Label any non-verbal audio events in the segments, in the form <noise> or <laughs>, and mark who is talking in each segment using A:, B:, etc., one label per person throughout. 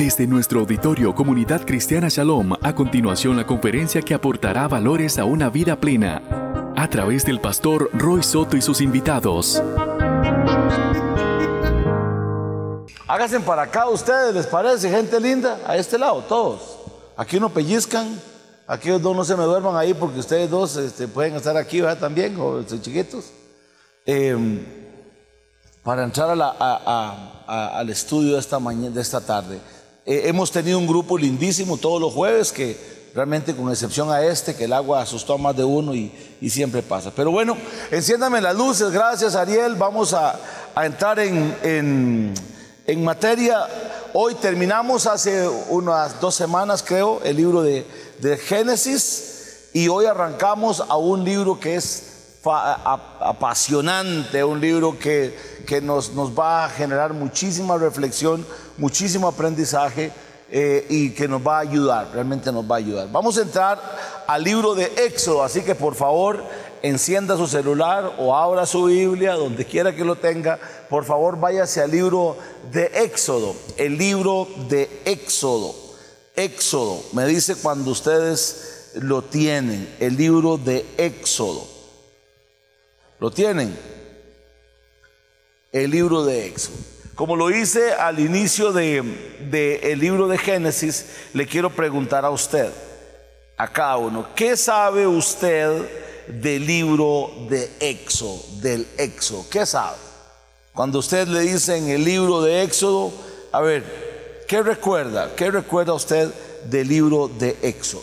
A: Desde nuestro auditorio Comunidad Cristiana Shalom, a continuación la conferencia que aportará valores a una vida plena, a través del pastor Roy Soto y sus invitados.
B: Háganse para acá ustedes, ¿les parece? Gente linda, a este lado, todos. Aquí no pellizcan, aquí dos no se me duerman ahí porque ustedes dos este, pueden estar aquí ¿verdad? también, o son chiquitos. Em, para entrar al estudio de esta, mañana, de esta tarde. Eh, hemos tenido un grupo lindísimo todos los jueves que realmente con excepción a este, que el agua asustó a más de uno y, siempre pasa. Pero bueno, enciéndame las luces, gracias Ariel, vamos a, entrar en, materia. Hoy terminamos hace unas dos semanas, creo, el libro de, Génesis y hoy arrancamos a un libro que es apasionante, un libro que, que nos, nos va a generar muchísima reflexión, muchísimo aprendizaje eh, y que nos va a ayudar, realmente nos va a ayudar. Vamos a entrar al libro de Éxodo, así que por favor encienda su celular o abra su Biblia, donde quiera que lo tenga, por favor váyase al libro de Éxodo, el libro de Éxodo. Éxodo, me dice cuando ustedes lo tienen, el libro de Éxodo. ¿Lo tienen? El libro de Éxodo. Como lo hice al inicio del de, libro de Génesis, le quiero preguntar a usted, a cada uno, ¿qué sabe usted del libro de Éxodo, del Éxodo? ¿Qué sabe? Cuando usted le dice en el libro de Éxodo, a ver, ¿qué recuerda? ¿Qué recuerda usted del libro de Éxodo?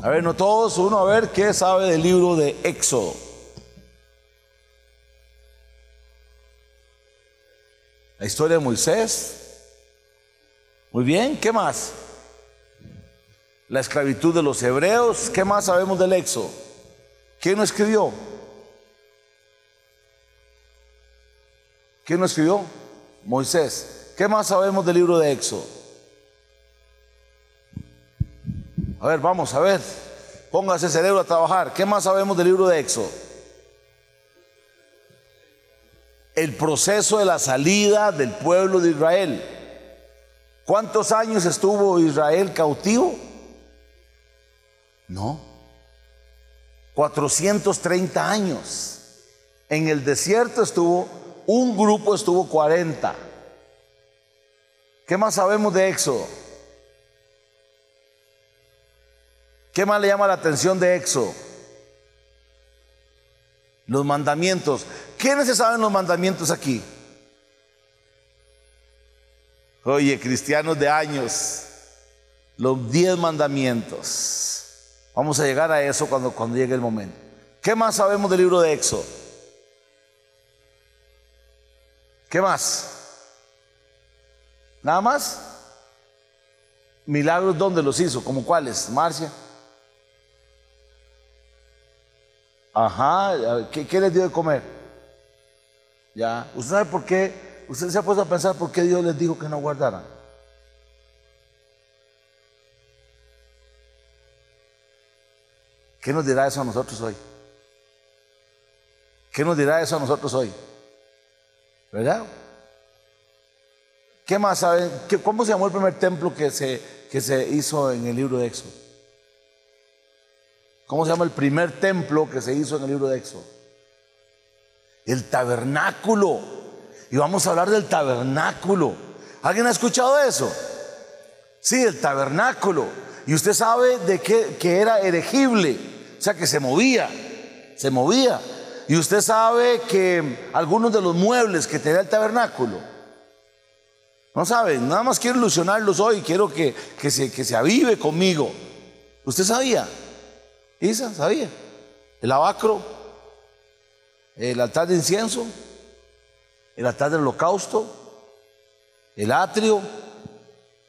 B: A ver, no todos, uno, a ver, ¿qué sabe del libro de Éxodo? La historia de Moisés. Muy bien, ¿qué más? La esclavitud de los hebreos. ¿Qué más sabemos del Éxodo? ¿Quién lo escribió? ¿Quién lo escribió? Moisés. ¿Qué más sabemos del libro de Éxodo? A ver, vamos a ver. Póngase cerebro a trabajar. ¿Qué más sabemos del libro de Éxodo? El proceso de la salida del pueblo de Israel. ¿Cuántos años estuvo Israel cautivo? No. 430 años. En el desierto estuvo, un grupo estuvo 40. ¿Qué más sabemos de Éxodo? ¿Qué más le llama la atención de Éxodo? Los mandamientos. ¿Quiénes se saben los mandamientos aquí? Oye, cristianos de años, los diez mandamientos. Vamos a llegar a eso cuando, cuando llegue el momento. ¿Qué más sabemos del libro de Éxodo? ¿Qué más? ¿Nada más? ¿Milagros dónde los hizo? ¿Como cuáles? Marcia. Ajá, ¿qué, ¿qué les dio de comer? Ya, ¿usted sabe por qué? ¿Usted se ha puesto a pensar por qué Dios les dijo que no guardaran? ¿Qué nos dirá eso a nosotros hoy? ¿Qué nos dirá eso a nosotros hoy? ¿Verdad? ¿Qué más saben? ¿Cómo se llamó el primer templo que se, que se hizo en el libro de Éxodo? ¿Cómo se llama el primer templo que se hizo en el libro de Éxodo? El tabernáculo. Y vamos a hablar del tabernáculo. ¿Alguien ha escuchado eso? Sí, el tabernáculo. Y usted sabe de qué que era erigible, o sea que se movía, se movía. Y usted sabe que algunos de los muebles que tenía el tabernáculo, no saben, nada más quiero ilusionarlos hoy, quiero que, que, se, que se avive conmigo. ¿Usted sabía? ¿Sabía? El abacro, el altar de incienso, el altar del holocausto, el atrio,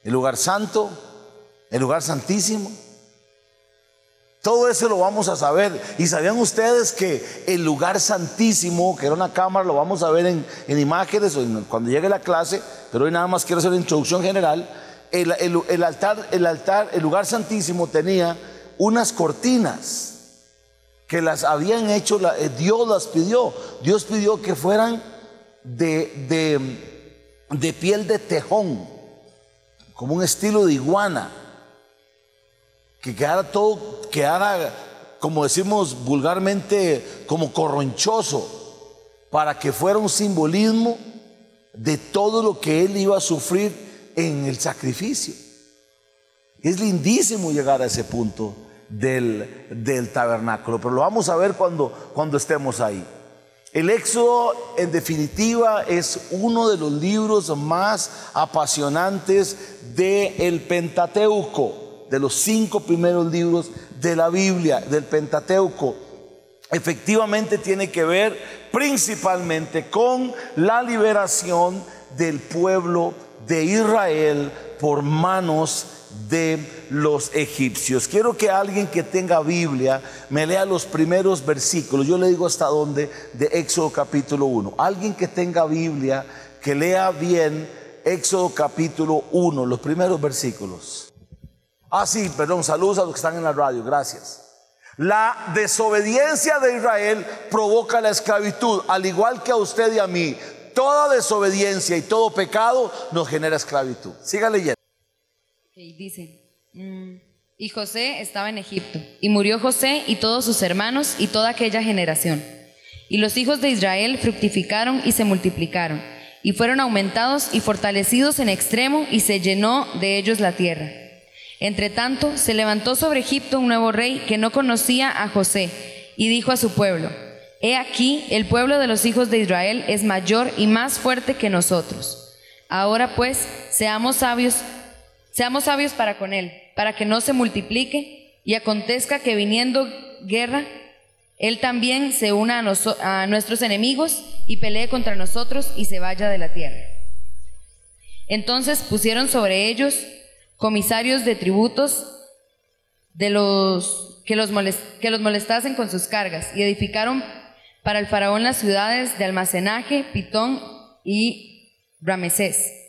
B: el lugar santo, el lugar santísimo. Todo eso lo vamos a saber. Y sabían ustedes que el lugar santísimo, que era una cámara, lo vamos a ver en, imágenes cuando llegue la clase, pero hoy nada más quiero hacer una introducción general. El, altar, el altar, el lugar santísimo tenía unas cortinas que las habían hecho, eh, Dios las pidió. Dios pidió que fueran de, de piel de tejón, como un estilo de iguana, que quedara todo, quedara, como decimos vulgarmente, como corronchoso, para que fuera un simbolismo de todo lo que él iba a sufrir en el sacrificio. Es lindísimo llegar a ese punto del, del tabernáculo, pero lo vamos a ver cuando, cuando estemos ahí. El Éxodo, en definitiva, es uno de los libros más apasionantes del Pentateuco, de los cinco primeros libros de la Biblia, del Pentateuco. Efectivamente tiene que ver principalmente con la liberación del pueblo de Israel por manos de los egipcios. Quiero que alguien que tenga Biblia me lea los primeros versículos. Yo le digo hasta dónde de Éxodo capítulo 1. Alguien que tenga Biblia, que lea bien Éxodo capítulo 1, los primeros versículos. Ah, sí, perdón, saludos a los que están en la radio, gracias. La desobediencia de Israel provoca la esclavitud, al igual que a usted y a mí. Toda desobediencia y todo pecado nos genera esclavitud. Siga leyendo
C: dice, mm, y José estaba en Egipto, y murió José y todos sus hermanos y toda aquella generación. Y los hijos de Israel fructificaron y se multiplicaron, y fueron aumentados y fortalecidos en extremo, y se llenó de ellos la tierra. Entre tanto, se levantó sobre Egipto un nuevo rey que no conocía a José, y dijo a su pueblo, He aquí, el pueblo de los hijos de Israel es mayor y más fuerte que nosotros. Ahora pues, seamos sabios Seamos sabios para con él, para que no se multiplique y acontezca que viniendo guerra, él también se una a, a nuestros enemigos y pelee contra nosotros y se vaya de la tierra. Entonces pusieron sobre ellos comisarios de tributos de los que los, que los molestasen con sus cargas y edificaron para el faraón las ciudades de almacenaje, Pitón y Ramesés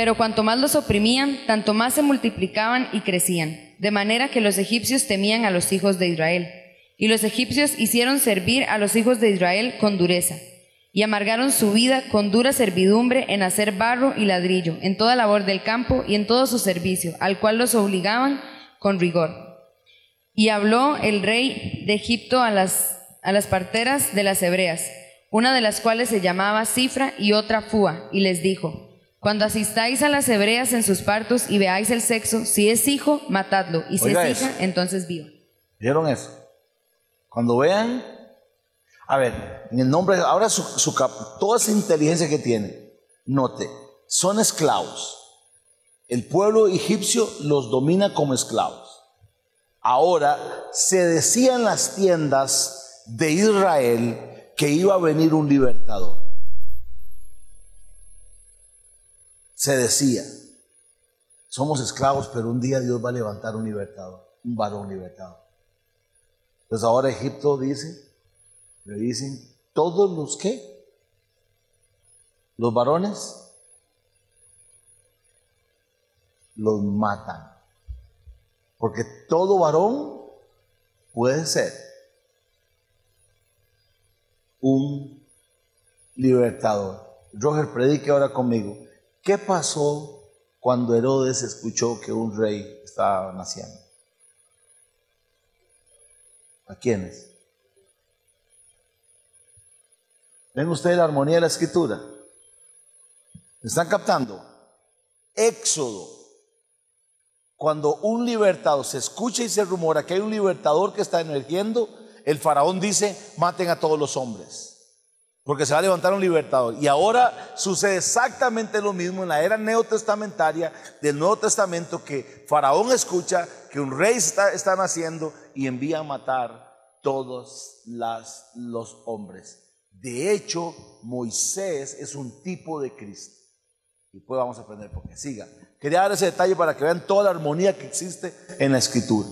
C: pero cuanto más los oprimían, tanto más se multiplicaban y crecían, de manera que los egipcios temían a los hijos de Israel. Y los egipcios hicieron servir a los hijos de Israel con dureza, y amargaron su vida con dura servidumbre en hacer barro y ladrillo, en toda labor del campo y en todo su servicio, al cual los obligaban con rigor. Y habló el rey de Egipto a las, a las parteras de las hebreas, una de las cuales se llamaba Cifra y otra Fua, y les dijo, cuando asistáis a las hebreas en sus partos y veáis el sexo, si es hijo, matadlo, y si es hija, entonces viva.
B: ¿Vieron eso? Cuando vean, a ver, en el nombre, ahora su, toda esa inteligencia que tiene, note, son esclavos. El pueblo egipcio los domina como esclavos. Ahora se decía en las tiendas de Israel que iba a venir un libertador. Se decía, somos esclavos, pero un día Dios va a levantar un libertador, un varón libertado. Entonces ahora Egipto dice, le dicen, todos los que, los varones, los matan. Porque todo varón puede ser un libertador. Roger, predique ahora conmigo. ¿Qué pasó cuando Herodes escuchó que un rey estaba naciendo? ¿A quiénes? ¿Ven ustedes la armonía de la escritura? ¿Me están captando? Éxodo. Cuando un libertador se escucha y se rumora que hay un libertador que está emergiendo, el faraón dice, maten a todos los hombres porque se va a levantar un libertador. Y ahora sucede exactamente lo mismo en la era neotestamentaria del Nuevo Testamento, que Faraón escucha que un rey está, naciendo y envía a matar todos los hombres. De hecho, Moisés es un tipo de Cristo. Y pues vamos a aprender porque siga. Quería dar ese detalle para que vean toda la armonía que existe en la escritura.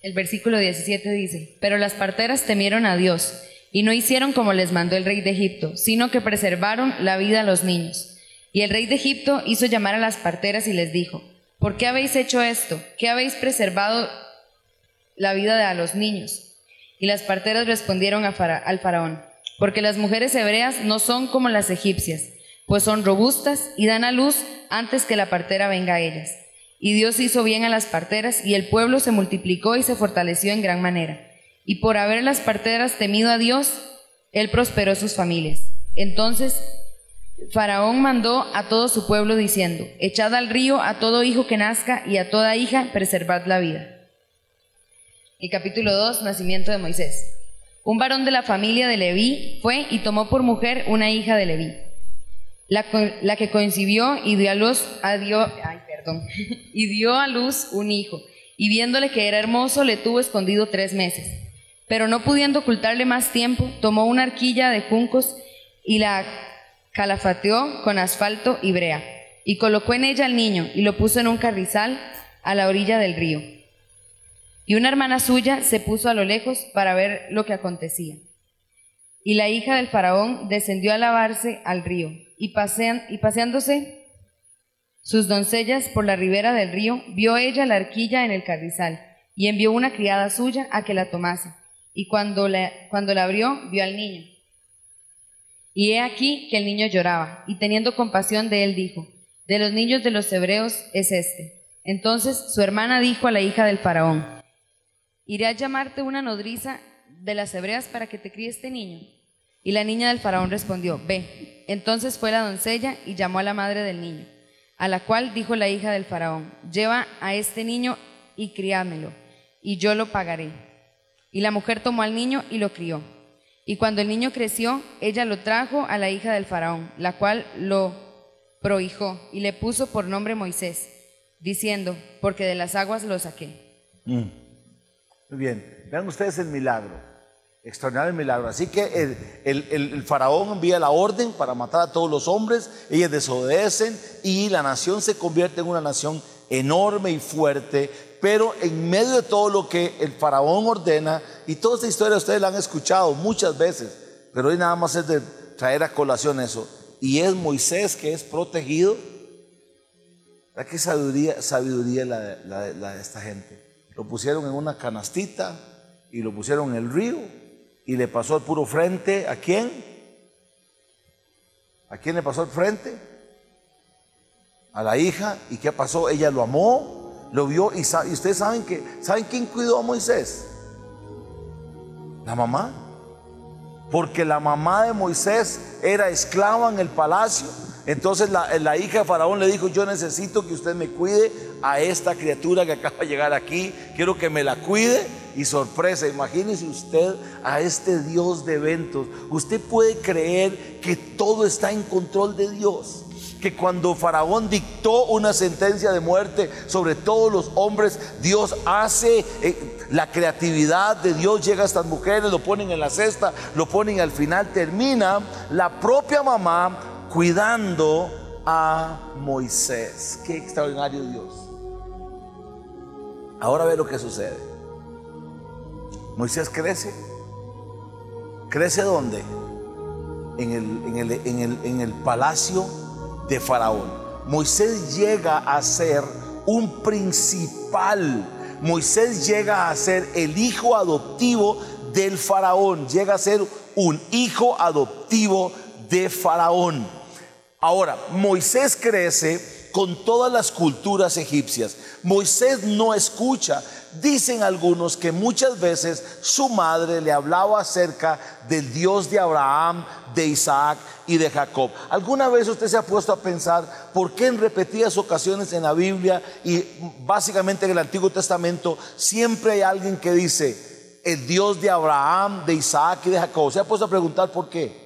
C: El versículo 17 dice, pero las parteras temieron a Dios y no hicieron como les mandó el rey de Egipto, sino que preservaron la vida a los niños. Y el rey de Egipto hizo llamar a las parteras y les dijo, ¿por qué habéis hecho esto? ¿Qué habéis preservado la vida de a los niños? Y las parteras respondieron al faraón, porque las mujeres hebreas no son como las egipcias, pues son robustas y dan a luz antes que la partera venga a ellas. Y Dios hizo bien a las parteras, y el pueblo se multiplicó y se fortaleció en gran manera. Y por haber las parteras temido a Dios, Él prosperó sus familias. Entonces Faraón mandó a todo su pueblo diciendo, Echad al río a todo hijo que nazca y a toda hija preservad la vida. Y capítulo 2, nacimiento de Moisés. Un varón de la familia de Leví fue y tomó por mujer una hija de Leví, la, que coincidió y dio a luz, a <laughs> y dio a luz un hijo, y viéndole que era hermoso, le tuvo escondido tres meses. Pero no pudiendo ocultarle más tiempo, tomó una arquilla de juncos y la calafateó con asfalto y brea, y colocó en ella al niño y lo puso en un carrizal a la orilla del río. Y una hermana suya se puso a lo lejos para ver lo que acontecía. Y la hija del faraón descendió a lavarse al río, y, y paseándose sus doncellas por la ribera del río, vio ella la arquilla en el carrizal, y envió una criada suya a que la tomase. Y cuando la, cuando la abrió, vio al niño y he aquí que el niño lloraba, y teniendo compasión de él dijo, de los niños de los hebreos es este. Entonces su hermana dijo a la hija del faraón, iré a llamarte una nodriza de las hebreas para que te críe este niño. Y la niña del faraón respondió, ve. Entonces fue la doncella y llamó a la madre del niño, a la cual dijo la hija del faraón, lleva a este niño y criámelo, y yo lo pagaré. Y la mujer tomó al niño y lo crió. Y cuando el niño creció, ella lo trajo a la hija del faraón, la cual lo prohijó y le puso por nombre Moisés, diciendo, porque de las aguas lo saqué.
B: Mm. Muy bien, vean ustedes el milagro, extraordinario milagro. Así que el, el, faraón envía la orden para matar a todos los hombres, ellos desobedecen y la nación se convierte en una nación enorme y fuerte, pero en medio de todo lo que el faraón ordena, y toda esta historia ustedes la han escuchado muchas veces, pero hoy nada más es de traer a colación eso. Y es Moisés que es protegido. ¿Verdad qué sabiduría, la, la de esta gente? Lo pusieron en una canastita y lo pusieron en el río y le pasó al puro frente. ¿A quién? ¿A quién le pasó al frente? A la hija. ¿Y qué pasó? Ella lo amó lo vio y, ustedes saben que, ¿saben quién cuidó a Moisés? La mamá. Porque la mamá de Moisés era esclava en el palacio. Entonces la, la, hija de Faraón le dijo, yo necesito que usted me cuide a esta criatura que acaba de llegar aquí. Quiero que me la cuide. Y sorpresa, imagínese usted a este Dios de eventos. Usted puede creer que todo está en control de Dios que cuando Faraón dictó una sentencia de muerte sobre todos los hombres, Dios hace eh, la creatividad de Dios, llega a estas mujeres, lo ponen en la cesta, lo ponen al final, termina la propia mamá cuidando a Moisés. Qué extraordinario Dios. Ahora ve lo que sucede. Moisés crece. ¿Crece dónde? En el, en el, en el, en el palacio de Faraón. Moisés llega a ser un principal. Moisés llega a ser el hijo adoptivo del Faraón. Llega a ser un hijo adoptivo de Faraón. Ahora, Moisés crece con todas las culturas egipcias. Moisés no escucha Dicen algunos que muchas veces su madre le hablaba acerca del Dios de Abraham, de Isaac y de Jacob. ¿Alguna vez usted se ha puesto a pensar por qué en repetidas ocasiones en la Biblia y básicamente en el Antiguo Testamento siempre hay alguien que dice el Dios de Abraham, de Isaac y de Jacob? ¿Se ha puesto a preguntar por qué?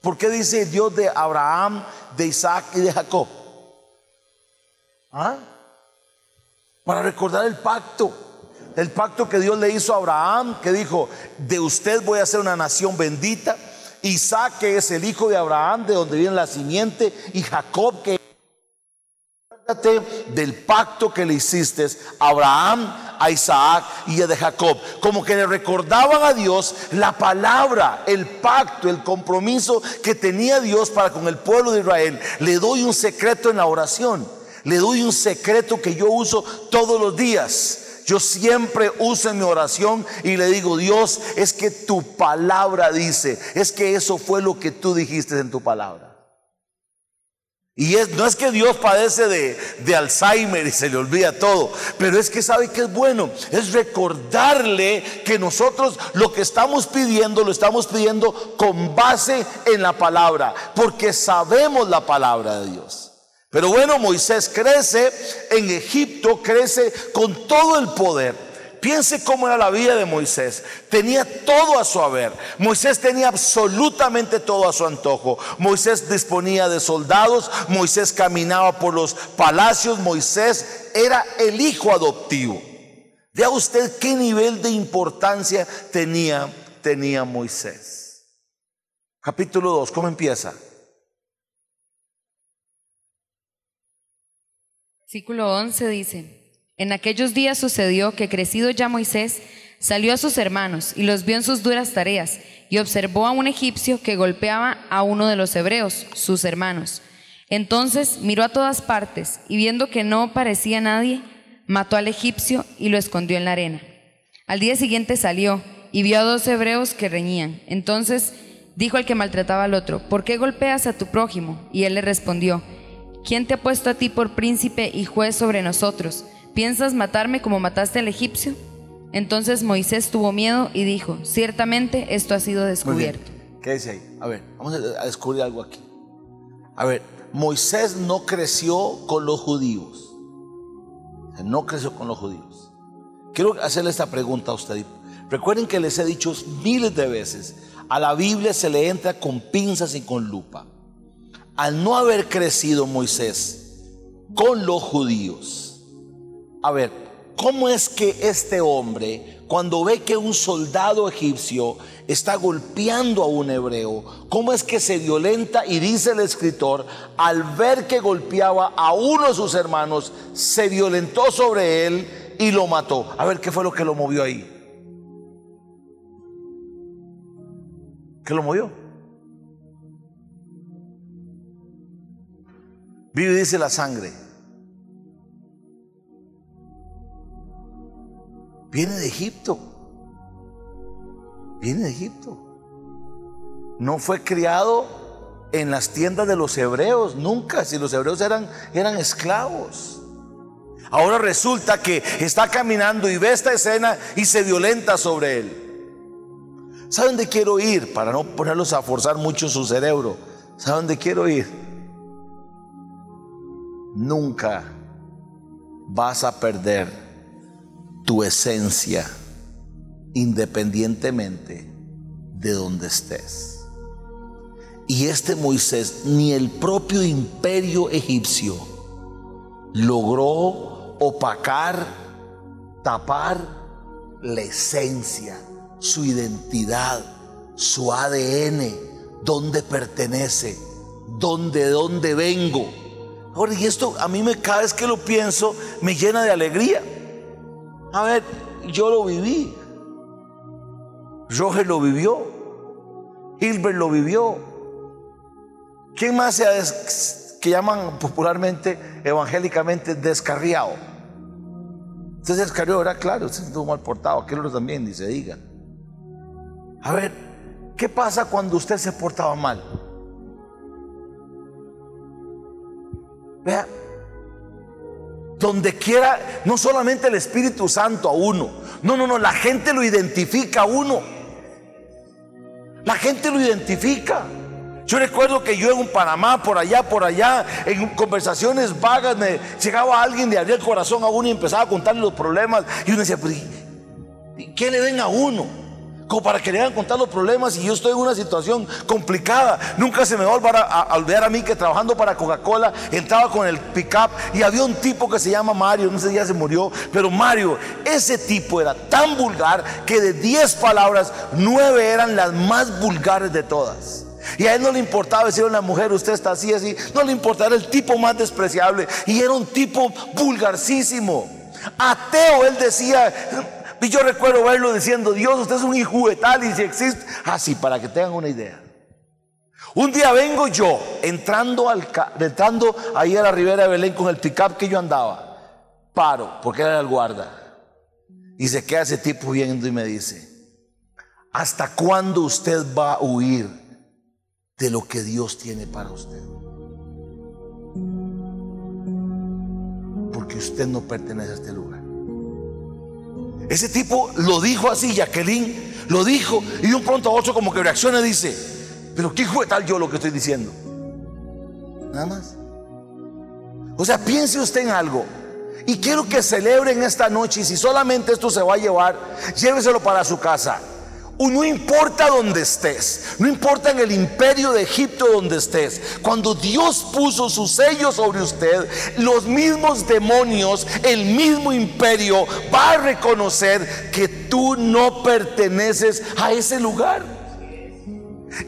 B: ¿Por qué dice Dios de Abraham, de Isaac y de Jacob? ¿Ah? Para recordar el pacto. El pacto que Dios le hizo a Abraham, que dijo, de usted voy a ser una nación bendita. Isaac, que es el hijo de Abraham, de donde viene la simiente, y Jacob, que del pacto que le hiciste a Abraham, a Isaac y a de Jacob. Como que le recordaban a Dios la palabra, el pacto, el compromiso que tenía Dios para con el pueblo de Israel. Le doy un secreto en la oración. Le doy un secreto que yo uso todos los días. Yo siempre uso en mi oración y le digo, Dios, es que tu palabra dice, es que eso fue lo que tú dijiste en tu palabra. Y es, no es que Dios padece de, de, Alzheimer y se le olvida todo, pero es que sabe que es bueno, es recordarle que nosotros lo que estamos pidiendo lo estamos pidiendo con base en la palabra, porque sabemos la palabra de Dios. Pero bueno, Moisés crece en Egipto, crece con todo el poder. Piense cómo era la vida de Moisés. Tenía todo a su haber. Moisés tenía absolutamente todo a su antojo. Moisés disponía de soldados. Moisés caminaba por los palacios. Moisés era el hijo adoptivo. Vea usted qué nivel de importancia tenía, tenía Moisés. Capítulo 2, ¿cómo empieza?
C: Versículo 11 dice. En aquellos días sucedió que crecido ya Moisés, salió a sus hermanos y los vio en sus duras tareas y observó a un egipcio que golpeaba a uno de los hebreos, sus hermanos. Entonces miró a todas partes y viendo que no parecía nadie, mató al egipcio y lo escondió en la arena. Al día siguiente salió y vio a dos hebreos que reñían. Entonces dijo al que maltrataba al otro, ¿por qué golpeas a tu prójimo? Y él le respondió, ¿quién te ha puesto a ti por príncipe y juez sobre nosotros? ¿piensas matarme como mataste al egipcio? Entonces Moisés tuvo miedo y dijo, ciertamente esto ha sido descubierto.
B: ¿Qué dice ahí? A ver, vamos a descubrir algo aquí. A ver, Moisés no creció con los judíos. No creció con los judíos. Quiero hacerle esta pregunta a usted. Recuerden que les he dicho miles de veces, a la Biblia se le entra con pinzas y con lupa. Al no haber crecido Moisés con los judíos, a ver, ¿cómo es que este hombre, cuando ve que un soldado egipcio está golpeando a un hebreo, cómo es que se violenta? Y dice el escritor, al ver que golpeaba a uno de sus hermanos, se violentó sobre él y lo mató. A ver, ¿qué fue lo que lo movió ahí? ¿Qué lo movió? Vive dice la sangre. Viene de Egipto. Viene de Egipto. No fue criado en las tiendas de los hebreos, nunca, si los hebreos eran, eran esclavos. Ahora resulta que está caminando y ve esta escena y se violenta sobre él. ¿Saben dónde quiero ir? Para no ponerlos a forzar mucho su cerebro. ¿Saben dónde quiero ir? Nunca vas a perder tu esencia independientemente de donde estés. Y este Moisés, ni el propio imperio egipcio logró opacar, tapar la esencia, su identidad, su ADN, dónde pertenece, dónde, dónde vengo. Ahora, y esto a mí me cada vez que lo pienso me llena de alegría. A ver, yo lo viví. Roger lo vivió. Hilbert lo vivió. ¿Quién más se que llaman popularmente, evangélicamente, descarriado? Usted se descarrió, era claro, usted estuvo mal portado, aquel también, ni se diga. A ver, ¿qué pasa cuando usted se portaba mal? Vea, donde quiera, no solamente el Espíritu Santo a uno, no, no, no, la gente lo identifica a uno. La gente lo identifica. Yo recuerdo que yo en un Panamá, por allá, por allá, en conversaciones vagas, me llegaba alguien, le abría el corazón a uno y empezaba a contarle los problemas. Y uno decía, pues, ¿qué le den a uno? Como para que le hagan contar los problemas y yo estoy en una situación complicada. Nunca se me va a, olvidar a, mí que trabajando para Coca-Cola entraba con el pick-up y había un tipo que se llama Mario, no sé si ya se murió, pero Mario, ese tipo era tan vulgar que de 10 palabras, 9 eran las más vulgares de todas. Y a él no le importaba decirle a una mujer, usted está así, así. No le importaba, era el tipo más despreciable. Y era un tipo vulgarcísimo. Ateo, él decía, y yo recuerdo verlo diciendo, Dios, usted es un hijo de tal y si existe. Así, ah, para que tengan una idea. Un día vengo yo entrando, al, entrando ahí a la ribera de Belén con el pickup que yo andaba. Paro, porque era el guarda. Y se queda ese tipo viendo y me dice, ¿hasta cuándo usted va a huir de lo que Dios tiene para usted? porque usted no pertenece a este lugar. Ese tipo lo dijo así, Jacqueline lo dijo y de un pronto a otro como que reacciona y dice, pero ¿qué fue tal yo lo que estoy diciendo? Nada más. O sea, piense usted en algo. Y quiero que celebren esta noche. Y si solamente esto se va a llevar, lléveselo para su casa. No importa donde estés, no importa en el imperio de Egipto donde estés, cuando Dios puso su sello sobre usted, los mismos demonios, el mismo imperio va a reconocer que tú no perteneces a ese lugar.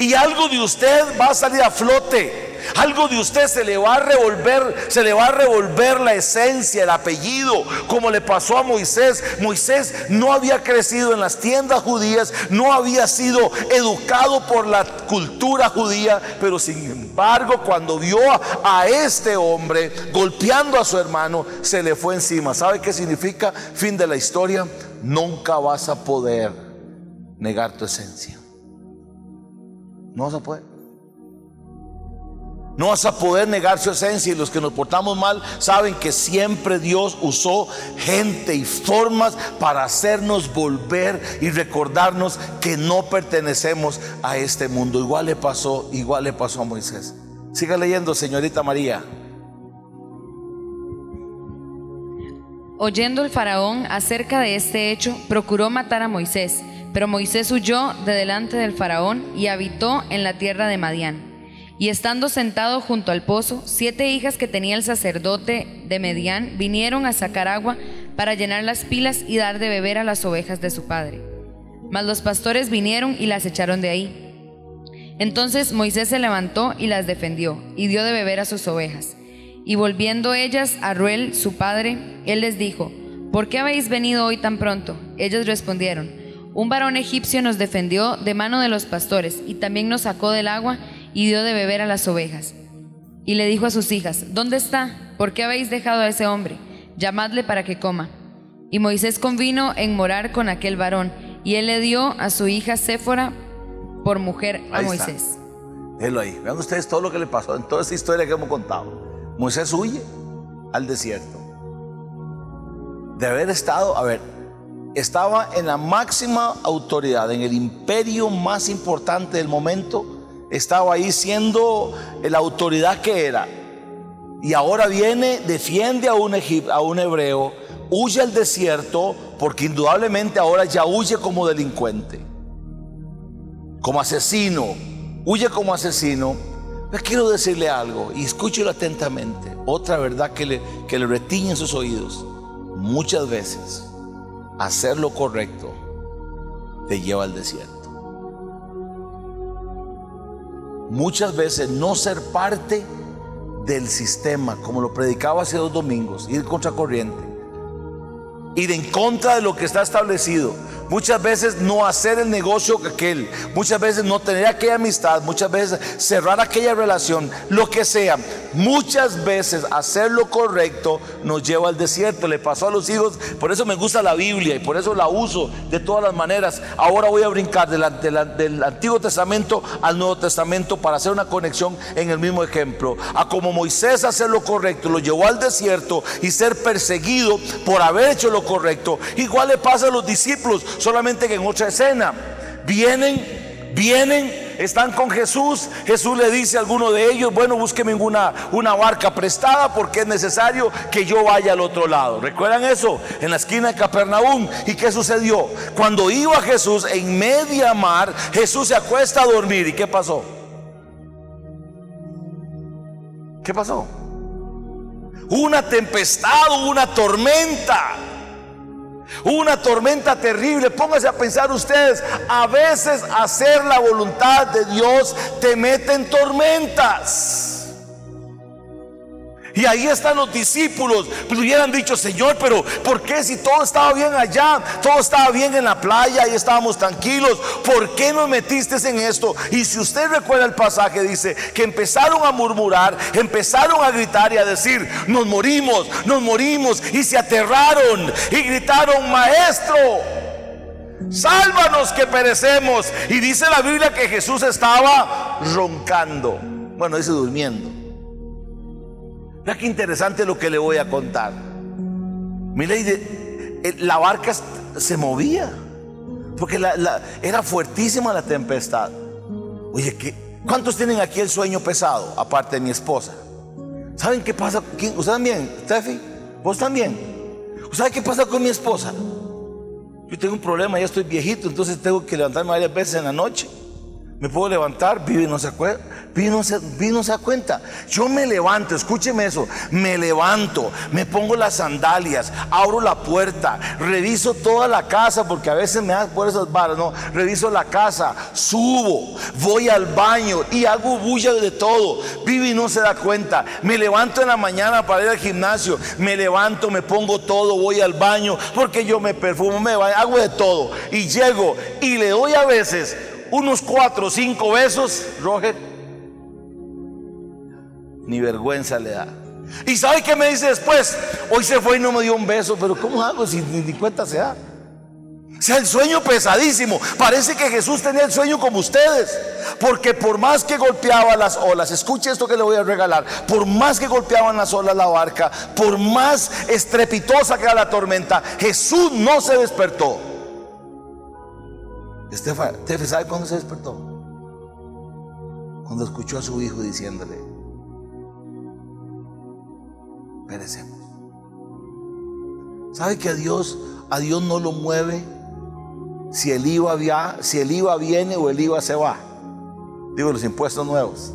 B: Y algo de usted va a salir a flote. Algo de usted se le va a revolver, se le va a revolver la esencia, el apellido, como le pasó a Moisés. Moisés no había crecido en las tiendas judías, no había sido educado por la cultura judía, pero sin embargo, cuando vio a, este hombre golpeando a su hermano, se le fue encima. ¿Sabe qué significa? Fin de la historia. Nunca vas a poder negar tu esencia. No a poder. No vas a poder negar su esencia y los que nos portamos mal saben que siempre Dios usó gente y formas para hacernos volver y recordarnos que no pertenecemos a este mundo. Igual le pasó, igual le pasó a Moisés. Siga leyendo, señorita María.
C: Oyendo el faraón acerca de este hecho, procuró matar a Moisés, pero Moisés huyó de delante del faraón y habitó en la tierra de Madián. Y estando sentado junto al pozo, siete hijas que tenía el sacerdote de Medián vinieron a sacar agua para llenar las pilas y dar de beber a las ovejas de su padre. Mas los pastores vinieron y las echaron de ahí. Entonces Moisés se levantó y las defendió, y dio de beber a sus ovejas. Y volviendo ellas a Ruel, su padre, él les dijo, ¿por qué habéis venido hoy tan pronto? Ellos respondieron, un varón egipcio nos defendió de mano de los pastores, y también nos sacó del agua, y dio de beber a las ovejas. Y le dijo a sus hijas, ¿dónde está? ¿Por qué habéis dejado a ese hombre? Llamadle para que coma. Y Moisés convino en morar con aquel varón, y él le dio a su hija Séfora por mujer a Moisés.
B: Véanlo ahí. Vean ustedes todo lo que le pasó en toda esta historia que hemos contado. Moisés huye al desierto. De haber estado, a ver, estaba en la máxima autoridad, en el imperio más importante del momento estaba ahí siendo la autoridad que era. Y ahora viene, defiende a un, a un hebreo, huye al desierto, porque indudablemente ahora ya huye como delincuente, como asesino, huye como asesino. Pero quiero decirle algo y escúchelo atentamente. Otra verdad que le, que le retiñe en sus oídos. Muchas veces hacer lo correcto te lleva al desierto. Muchas veces no ser parte del sistema, como lo predicaba hace dos domingos, ir contra corriente, ir en contra de lo que está establecido, Muchas veces no hacer el negocio que aquel, muchas veces no tener aquella amistad, muchas veces cerrar aquella relación, lo que sea. Muchas veces hacer lo correcto nos lleva al desierto. Le pasó a los hijos, por eso me gusta la Biblia y por eso la uso de todas las maneras. Ahora voy a brincar del Antiguo Testamento al Nuevo Testamento para hacer una conexión en el mismo ejemplo. A como Moisés hacer lo correcto lo llevó al desierto y ser perseguido por haber hecho lo correcto. Igual le pasa a los discípulos solamente que en otra escena. Vienen, vienen, están con Jesús. Jesús le dice a alguno de ellos, bueno, búsqueme una, una barca prestada porque es necesario que yo vaya al otro lado. ¿Recuerdan eso? En la esquina de Capernaum. ¿Y qué sucedió? Cuando iba Jesús en media mar, Jesús se acuesta a dormir. ¿Y qué pasó? ¿Qué pasó? Una tempestad, una tormenta una tormenta terrible. Póngase a pensar ustedes, a veces hacer la voluntad de Dios te mete en tormentas. Y ahí están los discípulos. Pues hubieran dicho, Señor, pero ¿por qué si todo estaba bien allá? Todo estaba bien en la playa y estábamos tranquilos. ¿Por qué nos metiste en esto? Y si usted recuerda el pasaje, dice que empezaron a murmurar, empezaron a gritar y a decir, nos morimos, nos morimos. Y se aterraron y gritaron, Maestro. Sálvanos que perecemos. Y dice la Biblia que Jesús estaba roncando. Bueno, dice durmiendo. Vea qué interesante lo que le voy a contar. Mira, y eh, la barca se movía. Porque era fuertísima la tempestad. Oye, ¿qué- ¿cuántos tienen aquí el sueño pesado? Aparte de mi esposa. ¿Saben qué pasa? ¿Quién? ¿Usted también? Steffi? ¿Vos también? ¿Sabe qué pasa con mi esposa? Yo tengo un problema, ya estoy viejito, entonces tengo que levantarme varias veces en la noche. Me puedo levantar, Vivi no se acuerda, Vivi no se, da cuenta. Yo me levanto, escúcheme eso, me levanto, me pongo las sandalias, abro la puerta, reviso toda la casa, porque a veces me da por esas varas, no, reviso la casa, subo, voy al baño y hago bulla de todo. Vivi no se da cuenta. Me levanto en la mañana para ir al gimnasio, me levanto, me pongo todo, voy al baño, porque yo me perfumo, me baño, hago de todo. Y llego y le doy a veces unos cuatro o cinco besos, Roger, ni vergüenza le da. ¿Y sabe qué me dice después? Hoy se fue y no me dio un beso, pero ¿cómo hago si ni, cuenta se da? O sea, el sueño pesadísimo. Parece que Jesús tenía el sueño como ustedes. Porque por más que golpeaba las olas, escuche esto que le voy a regalar, por más que golpeaban las olas la barca, por más estrepitosa que era la tormenta, Jesús no se despertó. Estefa, ¿sabe cuándo se despertó? Cuando escuchó a su hijo diciéndole, perecemos. ¿Sabe que a Dios, a Dios no lo mueve si el IVA, via- si el IVA viene o el IVA se va? Digo, los impuestos nuevos.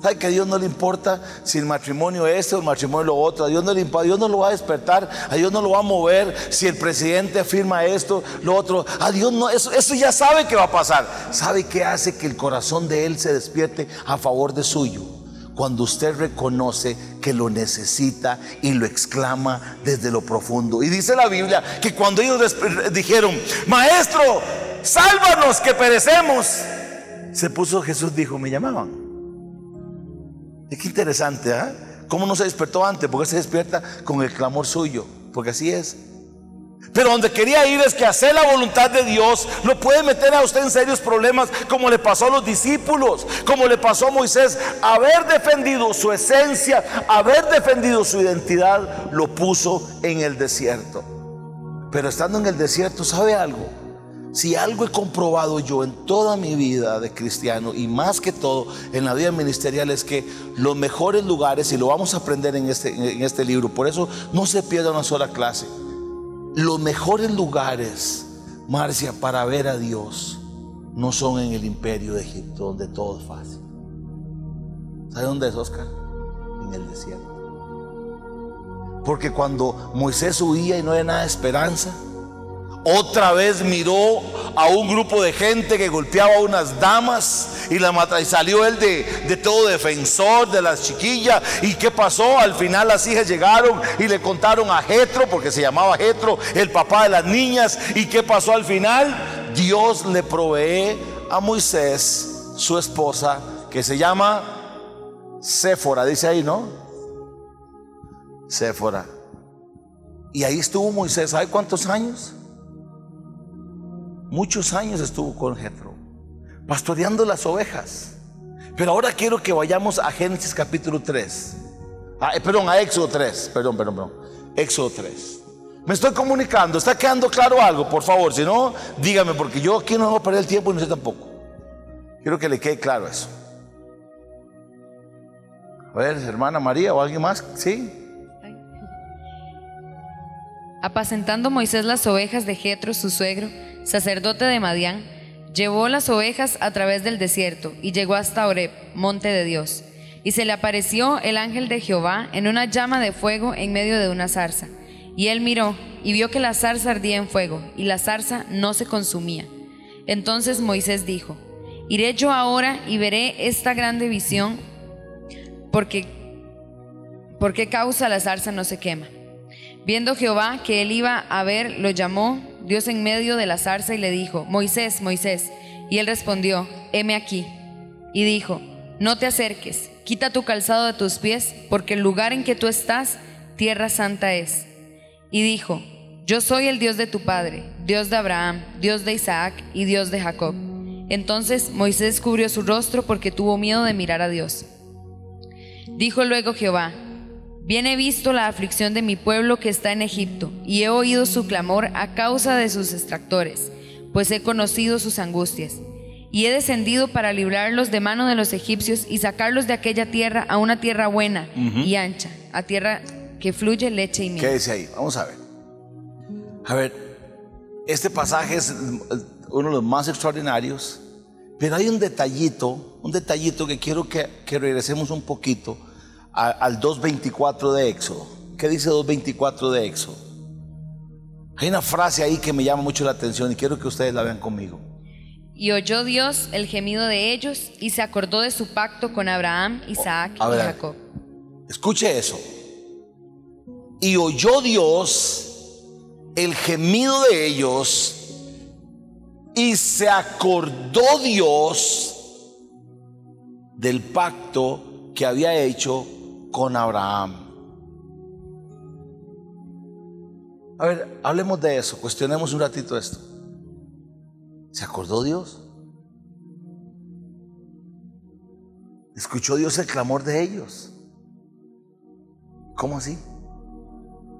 B: ¿Sabe que a Dios no le importa si el matrimonio es este o el matrimonio lo otro? A Dios no le importa, Dios no lo va a despertar, a Dios no lo va a mover si el presidente afirma esto, lo otro. A Dios no, eso, eso ya sabe que va a pasar. ¿Sabe qué hace que el corazón de Él se despierte a favor de suyo? Cuando usted reconoce que lo necesita y lo exclama desde lo profundo. Y dice la Biblia que cuando ellos dijeron, Maestro, sálvanos que perecemos, se puso Jesús, dijo, me llamaban. Y qué interesante, ¿ah? ¿Cómo no se despertó antes? Porque se despierta con el clamor suyo, porque así es. Pero donde quería ir es que hacer la voluntad de Dios lo puede meter a usted en serios problemas, como le pasó a los discípulos, como le pasó a Moisés. Haber defendido su esencia, haber defendido su identidad, lo puso en el desierto. Pero estando en el desierto, ¿sabe algo? Si algo he comprobado yo en toda mi vida de cristiano y más que todo en la vida ministerial es que los mejores lugares, y lo vamos a aprender en este, en este libro, por eso no se pierda una sola clase, los mejores lugares, Marcia, para ver a Dios no son en el imperio de Egipto, donde todo es fácil. ¿Sabe dónde es, Oscar? En el desierto. Porque cuando Moisés huía y no había nada de esperanza, otra vez miró a un grupo de gente que golpeaba a unas damas y la mata y salió él de, todo defensor de las chiquillas. ¿Y qué pasó? Al final las hijas llegaron y le contaron a Jetro, porque se llamaba Jetro, el papá de las niñas. ¿Y qué pasó al final? Dios le provee a Moisés, su esposa, que se llama Séfora, dice ahí, ¿no? Séfora. Y ahí estuvo Moisés, ¿sabe cuántos años? Muchos años estuvo con Jetro, pastoreando las ovejas. Pero ahora quiero que vayamos a Génesis capítulo 3. Ah, eh, perdón, a Éxodo 3. Perdón, perdón, perdón. Éxodo 3. Me estoy comunicando. ¿Está quedando claro algo? Por favor, si no, dígame, porque yo aquí no voy a perder el tiempo y no sé tampoco. Quiero que le quede claro eso. A ver, hermana María o alguien más, ¿sí?
C: Apacentando Moisés las ovejas de Jetro, su suegro, sacerdote de Madián, llevó las ovejas a través del desierto y llegó hasta Oreb, monte de Dios. Y se le apareció el ángel de Jehová en una llama de fuego en medio de una zarza. Y él miró y vio que la zarza ardía en fuego y la zarza no se consumía. Entonces Moisés dijo, Iré yo ahora y veré esta grande visión, porque, ¿por qué causa la zarza no se quema? Viendo Jehová que él iba a ver, lo llamó Dios en medio de la zarza y le dijo, Moisés, Moisés. Y él respondió, heme aquí. Y dijo, no te acerques, quita tu calzado de tus pies, porque el lugar en que tú estás, tierra santa es. Y dijo, yo soy el Dios de tu padre, Dios de Abraham, Dios de Isaac y Dios de Jacob. Entonces Moisés cubrió su rostro porque tuvo miedo de mirar a Dios. Dijo luego Jehová, Bien he visto la aflicción de mi pueblo que está en Egipto, y he oído su clamor a causa de sus extractores, pues he conocido sus angustias. Y he descendido para librarlos de mano de los egipcios y sacarlos de aquella tierra a una tierra buena y ancha, a tierra que fluye leche y miel.
B: Quédese ahí, vamos a ver. A ver, este pasaje es uno de los más extraordinarios, pero hay un detallito, un detallito que quiero que, que regresemos un poquito a- al 2.24 de Éxodo. ¿Qué dice 2.24 de Éxodo? Hay una frase ahí que me llama mucho la atención y quiero que ustedes la vean conmigo.
C: Y oyó Dios el gemido de ellos y se acordó de su pacto con Abraham, Isaac
B: A
C: y Jacob.
B: Escuche eso. Y oyó Dios el gemido de ellos y se acordó Dios del pacto que había hecho con Abraham. A ver, hablemos de eso, cuestionemos un ratito esto. ¿Se acordó Dios? ¿Escuchó Dios el clamor de ellos? ¿Cómo así?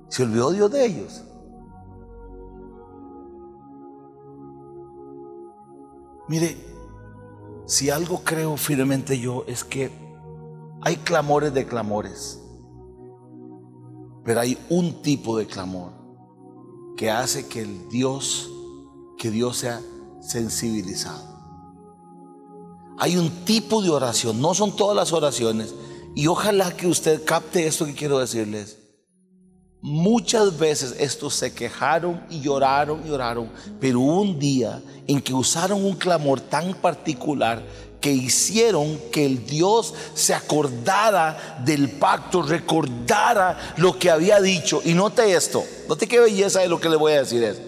B: ¿Se olvidó Dios de ellos? Mire, si algo creo firmemente yo es que hay clamores de clamores, pero hay un tipo de clamor que hace que el Dios, que Dios sea sensibilizado. Hay un tipo de oración, no son todas las oraciones, y ojalá que usted capte esto que quiero decirles. Muchas veces estos se quejaron y lloraron y lloraron, pero un día en que usaron un clamor tan particular que hicieron que el Dios se acordara del pacto, recordara lo que había dicho. Y note esto, note qué belleza de lo que le voy a decir es.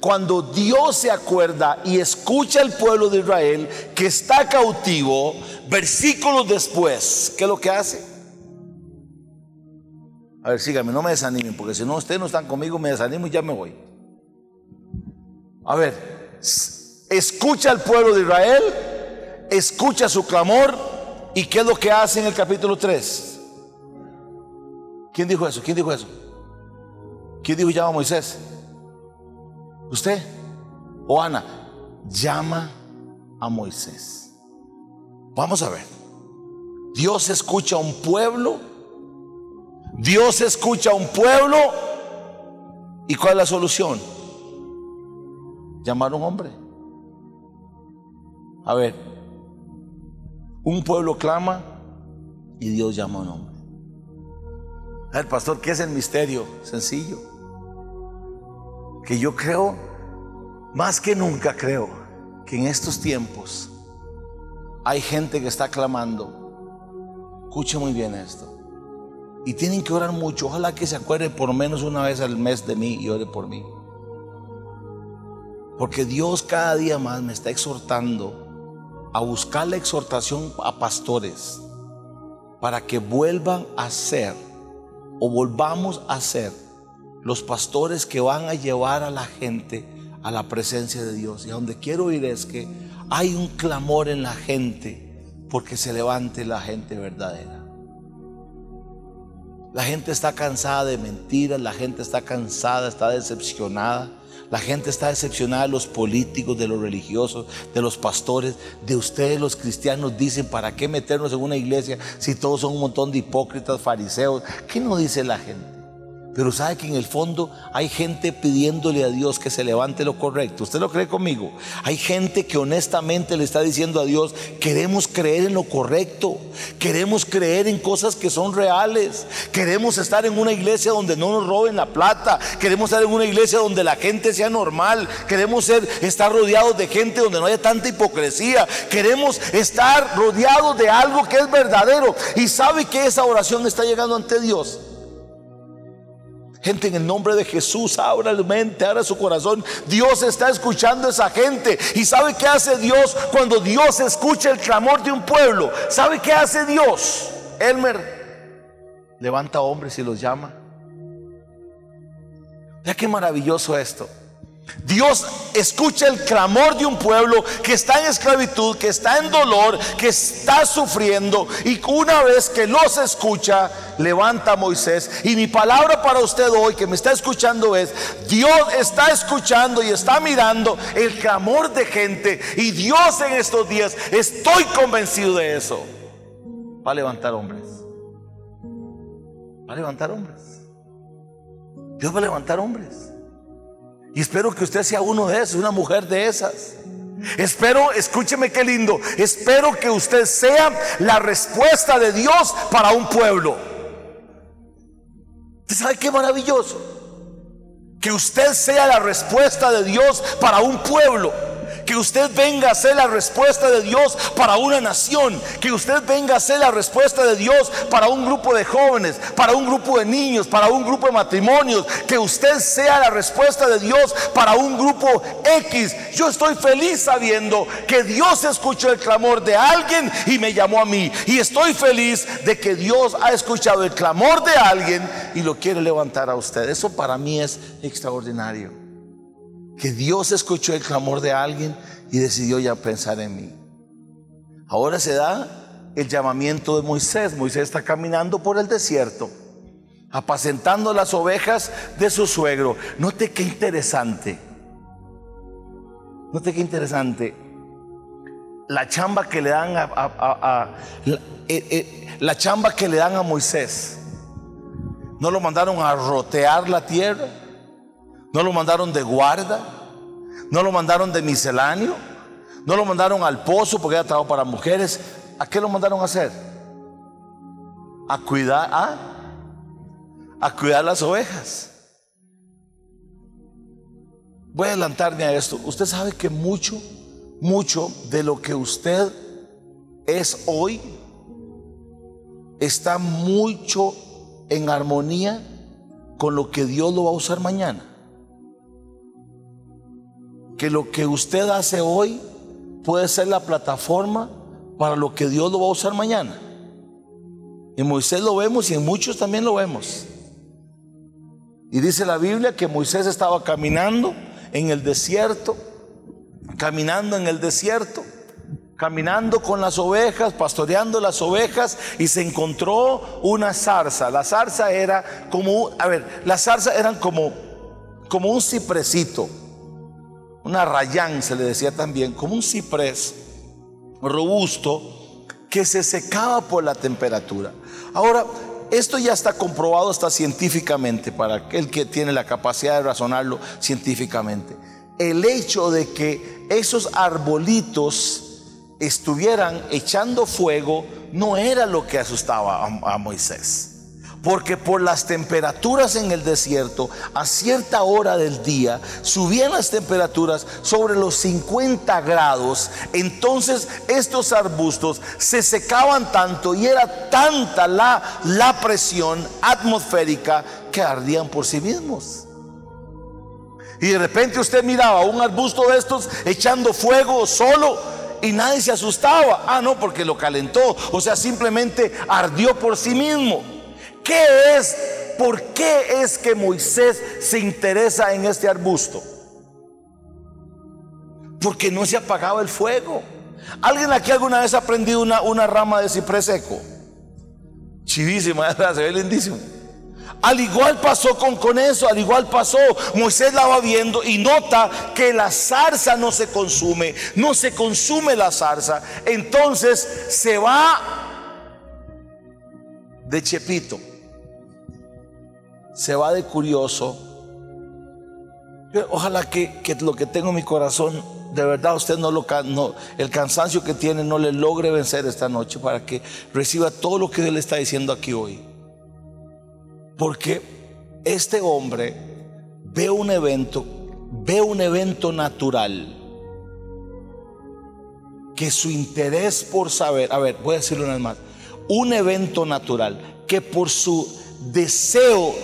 B: Cuando Dios se acuerda y escucha al pueblo de Israel que está cautivo, versículos después, ¿qué es lo que hace? A ver, síganme, no me desanimen, porque si no ustedes no están conmigo, me desanimo y ya me voy. A ver, escucha al pueblo de Israel, escucha su clamor, ¿y qué es lo que hace en el capítulo 3? ¿Quién dijo eso? ¿Quién dijo eso? ¿Quién dijo llama a Moisés? ¿Usted? ¿O Ana? Llama a Moisés. Vamos a ver. Dios escucha a un pueblo. Dios escucha a un pueblo. ¿Y cuál es la solución? Llamar a un hombre. A ver. Un pueblo clama y Dios llama a un hombre. A ver, pastor, ¿qué es el misterio? Sencillo que yo creo, más que nunca creo, que en estos tiempos hay gente que está clamando. Escuche muy bien esto. Y tienen que orar mucho. Ojalá que se acuerde por menos una vez al mes de mí y ore por mí. Porque Dios cada día más me está exhortando a buscar la exhortación a pastores para que vuelvan a ser o volvamos a ser los pastores que van a llevar a la gente a la presencia de Dios. Y a donde quiero ir es que hay un clamor en la gente porque se levante la gente verdadera. La gente está cansada de mentiras, la gente está cansada, está decepcionada. La gente está decepcionada de los políticos, de los religiosos, de los pastores, de ustedes los cristianos. Dicen, ¿para qué meternos en una iglesia si todos son un montón de hipócritas, fariseos? ¿Qué no dice la gente? Pero sabe que en el fondo hay gente pidiéndole a Dios que se levante lo correcto. ¿Usted lo cree conmigo? Hay gente que honestamente le está diciendo a Dios, queremos creer en lo correcto, queremos creer en cosas que son reales, queremos estar en una iglesia donde no nos roben la plata, queremos estar en una iglesia donde la gente sea normal, queremos estar rodeados de gente donde no haya tanta hipocresía, queremos estar rodeados de algo que es verdadero. Y sabe que esa oración está llegando ante Dios. Gente, en el nombre de Jesús, abra la mente, abra su corazón. Dios está escuchando a esa gente. ¿Y sabe qué hace Dios cuando Dios escucha el clamor de un pueblo? ¿Sabe qué hace Dios? Elmer levanta hombres y los llama. Vea qué maravilloso esto. Dios escucha el clamor de un pueblo que está en esclavitud, que está en dolor, que está sufriendo. Y una vez que los escucha, levanta a Moisés. Y mi palabra para usted hoy que me está escuchando es, Dios está escuchando y está mirando el clamor de gente. Y Dios en estos días, estoy convencido de eso, va a levantar hombres. Va a levantar hombres. Dios va a levantar hombres. Y espero que usted sea uno de esos, una mujer de esas. Espero, escúcheme qué lindo, espero que usted sea la respuesta de Dios para un pueblo. ¿Usted sabe qué maravilloso? Que usted sea la respuesta de Dios para un pueblo que usted venga a ser la respuesta de Dios para una nación, que usted venga a ser la respuesta de Dios para un grupo de jóvenes, para un grupo de niños, para un grupo de matrimonios, que usted sea la respuesta de Dios para un grupo X. Yo estoy feliz sabiendo que Dios escuchó el clamor de alguien y me llamó a mí. Y estoy feliz de que Dios ha escuchado el clamor de alguien y lo quiere levantar a usted. Eso para mí es extraordinario que Dios escuchó el clamor de alguien y decidió ya pensar en mí. Ahora se da el llamamiento de Moisés. Moisés está caminando por el desierto, apacentando las ovejas de su suegro. Note qué interesante. Note qué interesante. La chamba que le dan a, eh, eh, la chamba que le dan a Moisés. No lo mandaron a rotear la tierra no lo mandaron de guarda, no lo mandaron de misceláneo, no lo mandaron al pozo porque era trabajo para mujeres. ¿A qué lo mandaron a hacer? A cuidar, ¿ah? a cuidar las ovejas. Voy a adelantarme a esto. Usted sabe que mucho, mucho de lo que usted es hoy está mucho en armonía con lo que Dios lo va a usar mañana que lo que usted hace hoy puede ser la plataforma para lo que Dios lo va a usar mañana. En Moisés lo vemos y en muchos también lo vemos. Y dice la Biblia que Moisés estaba caminando en el desierto, caminando en el desierto, caminando con las ovejas, pastoreando las ovejas y se encontró una zarza. La zarza era como, a ver, las zarzas eran como, como un cipresito una rayán se le decía también, como un ciprés robusto que se secaba por la temperatura. Ahora, esto ya está comprobado hasta científicamente, para aquel que tiene la capacidad de razonarlo científicamente. El hecho de que esos arbolitos estuvieran echando fuego no era lo que asustaba a, a Moisés. Porque por las temperaturas en el desierto, a cierta hora del día, subían las temperaturas sobre los 50 grados. Entonces estos arbustos se secaban tanto y era tanta la, la presión atmosférica que ardían por sí mismos. Y de repente usted miraba un arbusto de estos echando fuego solo y nadie se asustaba. Ah, no, porque lo calentó. O sea, simplemente ardió por sí mismo. ¿Qué es? ¿Por qué es que Moisés se interesa en este arbusto? Porque no se apagaba el fuego. ¿Alguien aquí alguna vez ha prendido una, una rama de ciprés seco? Chivísima, <laughs> se ve lindísimo. Al igual pasó con, con eso, al igual pasó. Moisés la va viendo y nota que la zarza no se consume, no se consume la zarza. Entonces se va de Chepito se va de curioso. Ojalá que, lo que tengo en mi corazón, de verdad usted no lo no, el cansancio que tiene no le logre vencer esta noche para que reciba todo lo que Él está diciendo aquí hoy. Porque este hombre ve un evento, ve un evento natural que su interés por saber, a ver, voy a decirlo una vez más, un evento natural que por su deseo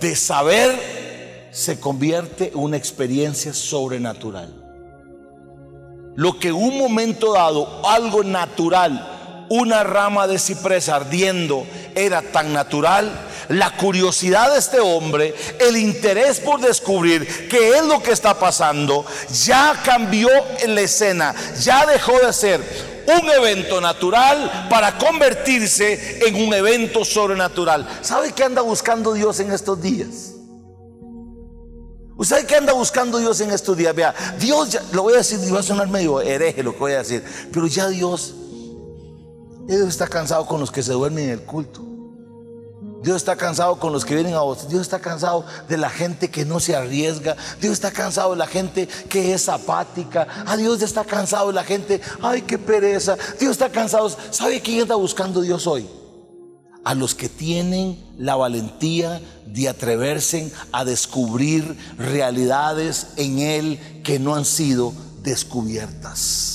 B: de saber se convierte en una experiencia sobrenatural. Lo que un momento dado, algo natural, una rama de ciprés ardiendo era tan natural, la curiosidad de este hombre, el interés por descubrir qué es lo que está pasando, ya cambió en la escena, ya dejó de ser un evento natural para convertirse en un evento sobrenatural. ¿Sabe qué anda buscando Dios en estos días? ¿Usted qué anda buscando Dios en estos días? Vea, Dios, ya, lo voy a decir, va a sonar medio hereje lo que voy a decir, pero ya Dios Dios está cansado con los que se duermen en el culto. Dios está cansado con los que vienen a vos. Dios está cansado de la gente que no se arriesga. Dios está cansado de la gente que es apática. A ah, Dios está cansado de la gente, ay, qué pereza. Dios está cansado. ¿Sabe quién está buscando Dios hoy? A los que tienen la valentía de atreverse a descubrir realidades en Él que no han sido descubiertas.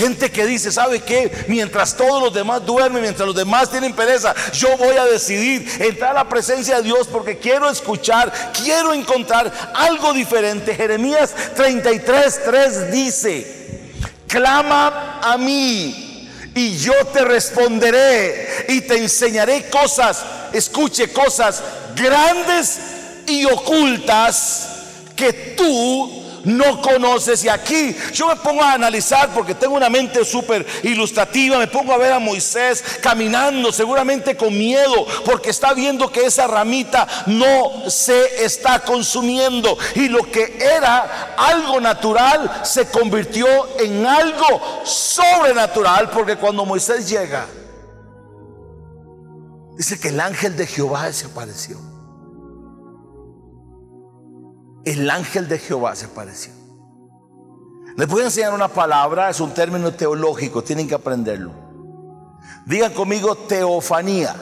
B: Gente que dice, ¿sabe qué? Mientras todos los demás duermen, mientras los demás tienen pereza, yo voy a decidir entrar a la presencia de Dios porque quiero escuchar, quiero encontrar algo diferente. Jeremías 33, 3 dice, clama a mí y yo te responderé y te enseñaré cosas, escuche cosas grandes y ocultas que tú no conoces. Y aquí yo me pongo a analizar porque tengo una mente súper ilustrativa. Me pongo a ver a Moisés caminando, seguramente con miedo, porque está viendo que esa ramita no se está consumiendo. Y lo que era algo natural se convirtió en algo sobrenatural, porque cuando Moisés llega, dice que el ángel de Jehová desapareció el ángel de Jehová se apareció. Les voy a enseñar una palabra, es un término teológico, tienen que aprenderlo. Digan conmigo teofanía.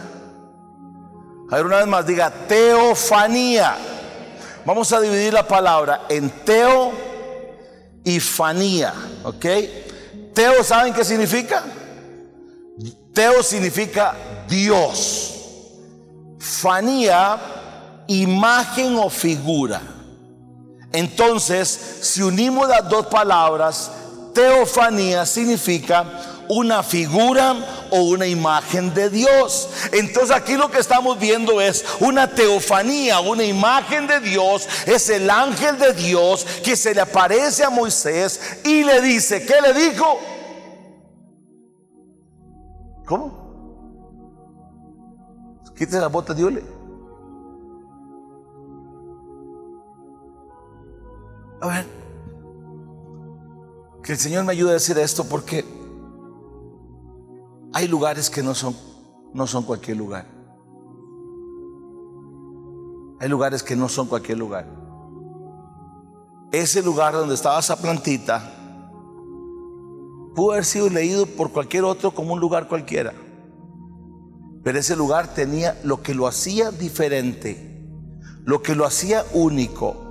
B: A ver, una vez más, diga teofanía. Vamos a dividir la palabra en teo y fanía, ¿ok? Teo, ¿saben qué significa? Teo significa Dios. Fanía, imagen o figura. Entonces, si unimos las dos palabras, teofanía significa una figura o una imagen de Dios. Entonces aquí lo que estamos viendo es una teofanía, una imagen de Dios. Es el ángel de Dios que se le aparece a Moisés y le dice, ¿qué le dijo? ¿Cómo? Quítese la bota de. Que el Señor me ayude a decir esto porque hay lugares que no son, no son cualquier lugar. Hay lugares que no son cualquier lugar. Ese lugar donde estaba esa plantita pudo haber sido leído por cualquier otro como un lugar cualquiera. Pero ese lugar tenía lo que lo hacía diferente, lo que lo hacía único,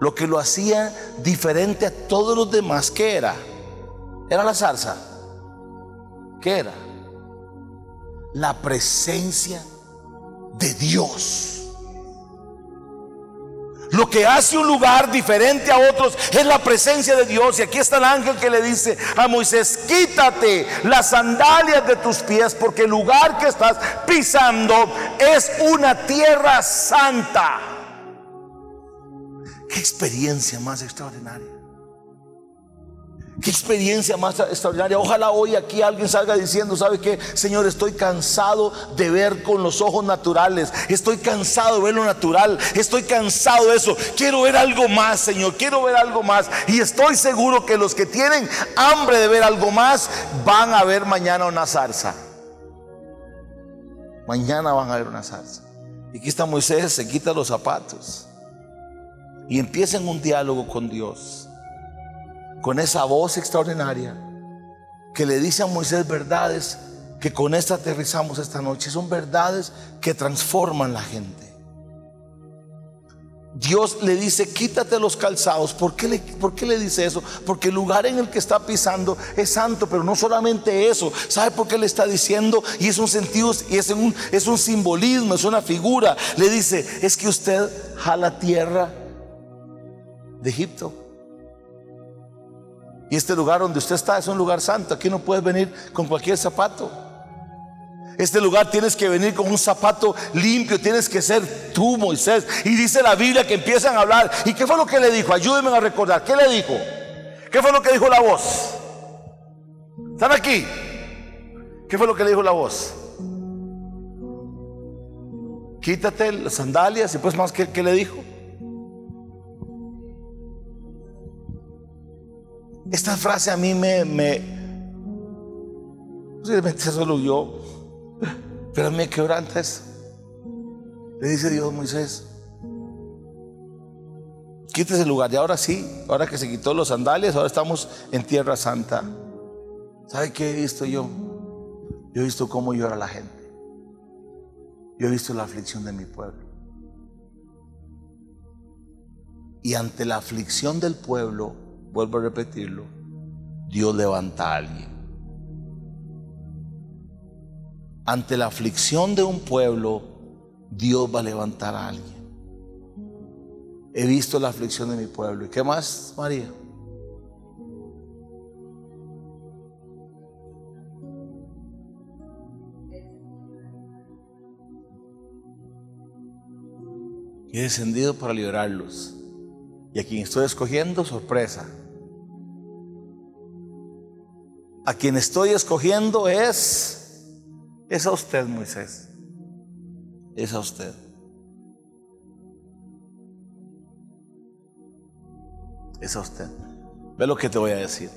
B: lo que lo hacía diferente a todos los demás, ¿qué era? Era la zarza. ¿Qué era? La presencia de Dios. Lo que hace un lugar diferente a otros es la presencia de Dios. Y aquí está el ángel que le dice a Moisés, quítate las sandalias de tus pies porque el lugar que estás pisando es una tierra santa. Qué experiencia más extraordinaria. Qué experiencia más extraordinaria. Ojalá hoy aquí alguien salga diciendo, ¿sabe qué? Señor, estoy cansado de ver con los ojos naturales. Estoy cansado de ver lo natural. Estoy cansado de eso. Quiero ver algo más, Señor. Quiero ver algo más. Y estoy seguro que los que tienen hambre de ver algo más van a ver mañana una zarza. Mañana van a ver una zarza. Y aquí está Moisés, se quita los zapatos y empiecen un diálogo con Dios, con esa voz extraordinaria que le dice a Moisés verdades que con esta aterrizamos esta noche. Son verdades que transforman la gente. Dios le dice, quítate los calzados. ¿Por qué, le, ¿Por qué, le, dice eso? Porque el lugar en el que está pisando es santo, pero no solamente eso. ¿Sabe por qué le está diciendo? Y es un sentido, y es un, es un simbolismo, es una figura. Le dice, es que usted jala tierra de Egipto. Y este lugar donde usted está es un lugar santo. Aquí no puedes venir con cualquier zapato. Este lugar tienes que venir con un zapato limpio, tienes que ser tú, Moisés. Y dice la Biblia que empiezan a hablar. ¿Y qué fue lo que le dijo? Ayúdenme a recordar. ¿Qué le dijo? ¿Qué fue lo que dijo la voz? ¿Están aquí? ¿Qué fue lo que le dijo la voz? Quítate las sandalias y pues más, ¿qué, qué le dijo? Esta frase a mí me, me posiblemente solo yo, pero me quebranta eso. Le dice Dios a Moisés, quítese el lugar. Y ahora sí, ahora que se quitó los sandalias, ahora estamos en tierra santa. ¿Sabe qué he visto yo? Yo he visto cómo llora la gente. Yo he visto la aflicción de mi pueblo. Y ante la aflicción del pueblo, vuelvo a repetirlo, Dios levanta a alguien. Ante la aflicción de un pueblo, Dios va a levantar a alguien. He visto la aflicción de mi pueblo. ¿Y qué más, María? he descendido para liberarlos. Y a quien estoy escogiendo, sorpresa. A quien estoy escogiendo es, es a usted, Moisés. Es a usted. Es a usted. Ve lo que te voy a decir.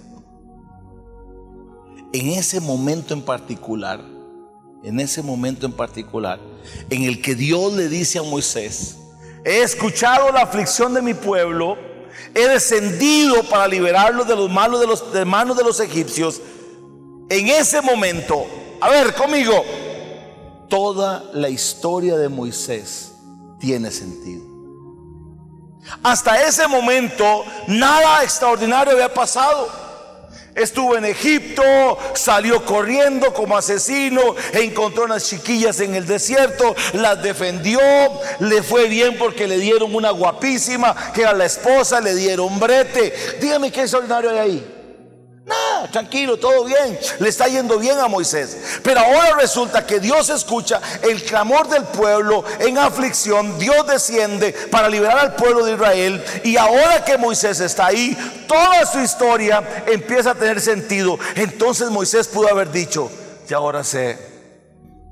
B: En ese momento en particular, en ese momento en particular, en el que Dios le dice a Moisés, He escuchado la aflicción de mi pueblo. He descendido para liberarlo de los malos de los de manos de los egipcios. En ese momento, a ver conmigo, toda la historia de Moisés tiene sentido. Hasta ese momento nada extraordinario había pasado. Estuvo en Egipto, salió corriendo como asesino, encontró unas chiquillas en el desierto, las defendió, le fue bien porque le dieron una guapísima, que era la esposa, le dieron brete. Dígame qué extraordinario hay ahí. Tranquilo, todo bien. Le está yendo bien a Moisés. Pero ahora resulta que Dios escucha el clamor del pueblo en aflicción. Dios desciende para liberar al pueblo de Israel. Y ahora que Moisés está ahí, toda su historia empieza a tener sentido. Entonces Moisés pudo haber dicho, y ahora sé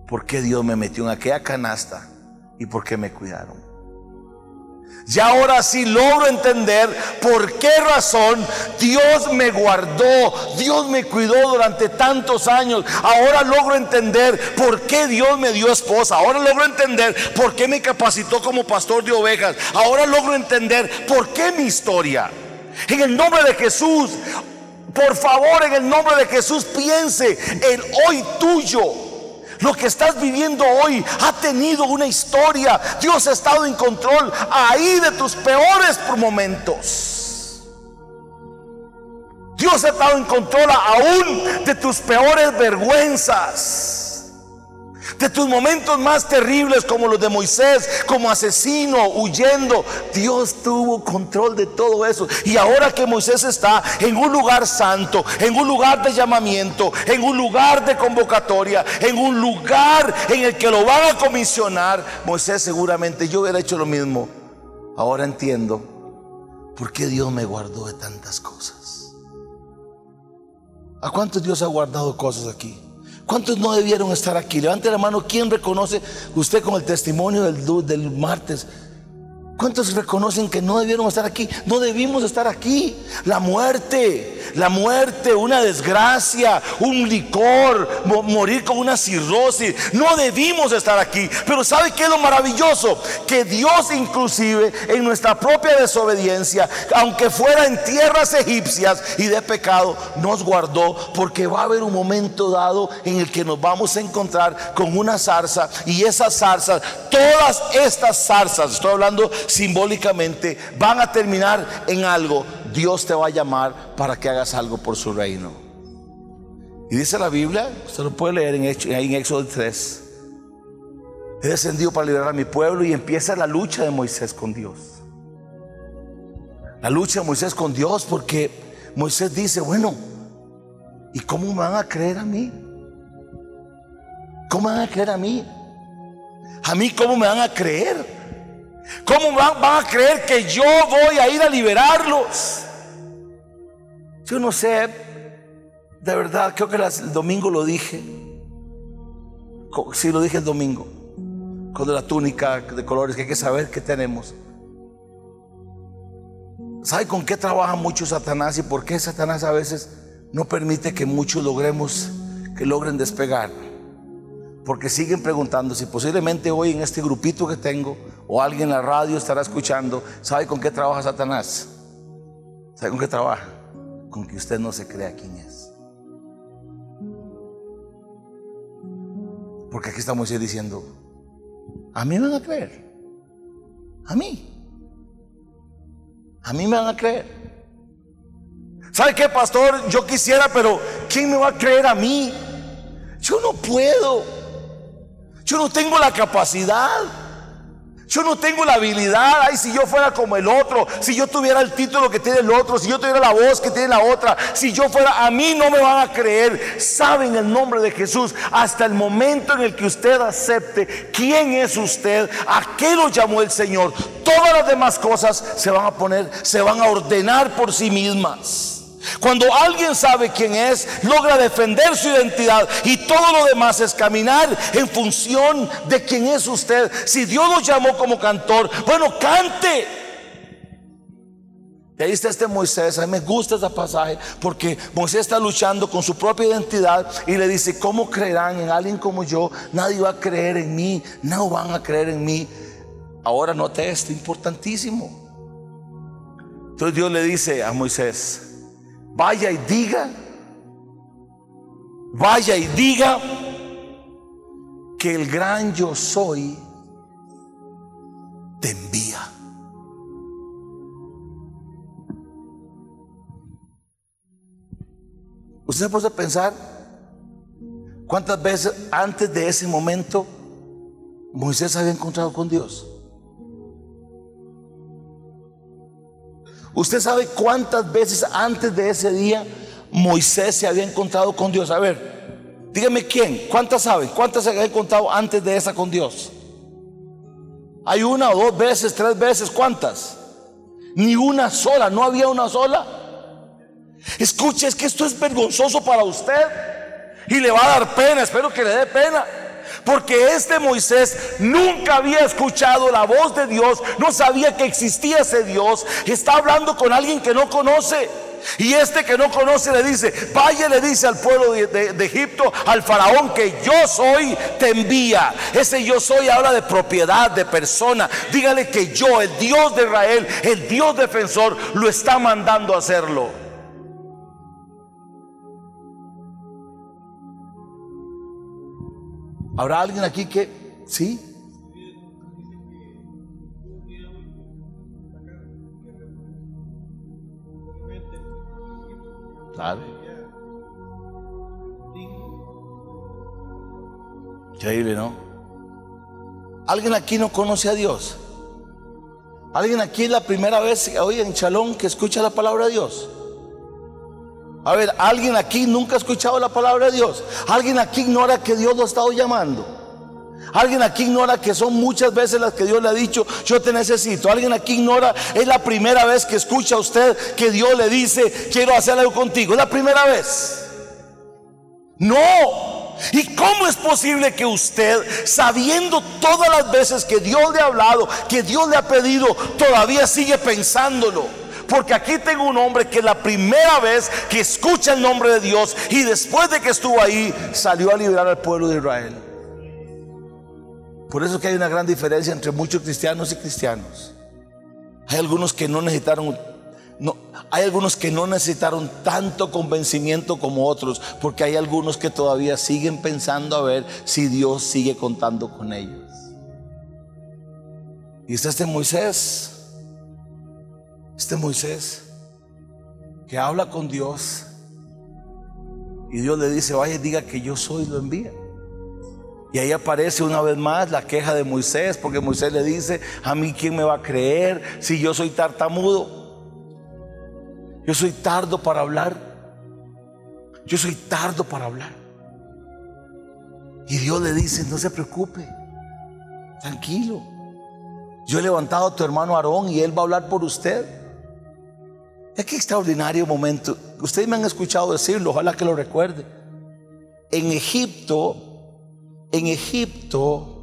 B: por qué Dios me metió en aquella canasta y por qué me cuidaron. Ya ahora sí logro entender por qué razón Dios me guardó, Dios me cuidó durante tantos años. Ahora logro entender por qué Dios me dio esposa. Ahora logro entender por qué me capacitó como pastor de ovejas. Ahora logro entender por qué mi historia. En el nombre de Jesús, por favor, en el nombre de Jesús, piense en hoy tuyo. Lo que estás viviendo hoy ha tenido una historia. Dios ha estado en control ahí de tus peores momentos. Dios ha estado en control aún de tus peores vergüenzas de tus momentos más terribles como los de Moisés, como asesino, huyendo. Dios tuvo control de todo eso. Y ahora que Moisés está en un lugar santo, en un lugar de llamamiento, en un lugar de convocatoria, en un lugar en el que lo van a comisionar, Moisés seguramente yo hubiera hecho lo mismo. Ahora entiendo por qué Dios me guardó de tantas cosas. ¿A cuántos Dios ha guardado cosas aquí? ¿Cuántos no debieron estar aquí? Levante la mano, ¿quién reconoce usted con el testimonio del, del martes? ¿Cuántos reconocen que no debieron estar aquí? No debimos estar aquí. La muerte, la muerte, una desgracia, un licor, morir con una cirrosis. No debimos estar aquí. Pero ¿sabe qué es lo maravilloso? Que Dios inclusive en nuestra propia desobediencia, aunque fuera en tierras egipcias y de pecado, nos guardó porque va a haber un momento dado en el que nos vamos a encontrar con una zarza y esas zarzas, todas estas zarzas, estoy hablando simbólicamente van a terminar en algo. Dios te va a llamar para que hagas algo por su reino. Y dice la Biblia, usted lo puede leer en, Éxodo 3. He descendido para liberar a mi pueblo y empieza la lucha de Moisés con Dios. La lucha de Moisés con Dios porque Moisés dice, bueno, ¿y cómo me van a creer a mí? ¿Cómo me van a creer a mí? ¿A mí cómo me van a creer? ¿Cómo van, a creer que yo voy a ir a liberarlos? Yo no sé, de verdad, creo que el domingo lo dije. Sí, lo dije el domingo. Con la túnica de colores que hay que saber que tenemos. ¿Sabe con qué trabaja mucho Satanás y por qué Satanás a veces no permite que muchos logremos, que logren despegar? Porque siguen preguntando si posiblemente hoy en este grupito que tengo o alguien en la radio estará escuchando, ¿sabe con qué trabaja Satanás? ¿Sabe con qué trabaja? Con que usted no se crea quién es. Porque aquí estamos diciendo, a mí me van a creer. A mí. A mí me van a creer. ¿Sabe qué, pastor? Yo quisiera, pero ¿quién me va a creer a mí? Yo no puedo. Yo no tengo la capacidad. Yo no tengo la habilidad. Ay, si yo fuera como el otro, si yo tuviera el título que tiene el otro, si yo tuviera la voz que tiene la otra, si yo fuera, a mí no me van a creer. Saben el nombre de Jesús hasta el momento en el que usted acepte quién es usted, a qué lo llamó el Señor. Todas las demás cosas se van a poner, se van a ordenar por sí mismas. Cuando alguien sabe quién es, logra defender su identidad y todo lo demás es caminar en función de quién es usted. Si Dios lo llamó como cantor, bueno, cante. Y ahí está este Moisés, a mí me gusta ese pasaje porque Moisés está luchando con su propia identidad y le dice, ¿cómo creerán en alguien como yo? Nadie va a creer en mí, no van a creer en mí. Ahora note esto, importantísimo. Entonces Dios le dice a Moisés, vaya y diga, vaya y diga que el gran yo soy te envía. Usted puede pensar cuántas veces antes de ese momento Moisés había encontrado con Dios. Usted sabe cuántas veces antes de ese día Moisés se había encontrado con Dios. A ver, dígame quién, cuántas saben, cuántas se había encontrado antes de esa con Dios. Hay una o dos veces, tres veces, ¿cuántas? Ni una sola, no había una sola. Escuche, es que esto es vergonzoso para usted y le va a dar pena, espero que le dé pena. Porque este Moisés nunca había escuchado la voz de Dios, no sabía que existía ese Dios. Está hablando con alguien que no conoce. Y este que no conoce le dice, vaya le dice al pueblo de, Egipto, al faraón que yo soy, te envía. Ese yo soy habla de propiedad, de persona. Dígale que yo, el Dios de Israel, el Dios defensor, lo está mandando a hacerlo. ¿Habrá alguien aquí que sí? Claro. Increíble, ¿no? ¿Alguien aquí no conoce a Dios? ¿Alguien aquí es la primera vez hoy en Chalón que escucha la palabra de Dios? A ver, ¿alguien aquí nunca ha escuchado la palabra de Dios? ¿Alguien aquí ignora que Dios lo ha estado llamando? Alguien aquí ignora que son muchas veces las que Dios le ha dicho, yo te necesito. Alguien aquí ignora, es la primera vez que escucha usted que Dios le dice, quiero hacer algo contigo. Es la primera vez. No. ¿Y cómo es posible que usted, sabiendo todas las veces que Dios le ha hablado, que Dios le ha pedido, todavía sigue pensándolo? Porque aquí tengo un hombre que la primera vez que escucha el nombre de Dios y después de que estuvo ahí, salió a liberar al pueblo de Israel. Por eso que hay una gran diferencia entre muchos cristianos y cristianos. Hay algunos que no necesitaron no, hay algunos que no necesitaron tanto convencimiento como otros, porque hay algunos que todavía siguen pensando a ver si Dios sigue contando con ellos. Y está este Moisés este Moisés que habla con Dios y Dios le dice, vaya, diga que yo soy, lo envía. Y ahí aparece una vez más la queja de Moisés, porque Moisés le dice, a mí quién me va a creer si yo soy tartamudo. Yo soy tardo para hablar. Yo soy tardo para hablar. Y Dios le dice, no se preocupe, tranquilo. Yo he levantado a tu hermano Aarón y él va a hablar por usted. Es que extraordinario momento. Ustedes me han escuchado decirlo, ojalá que lo recuerde. En Egipto, en Egipto,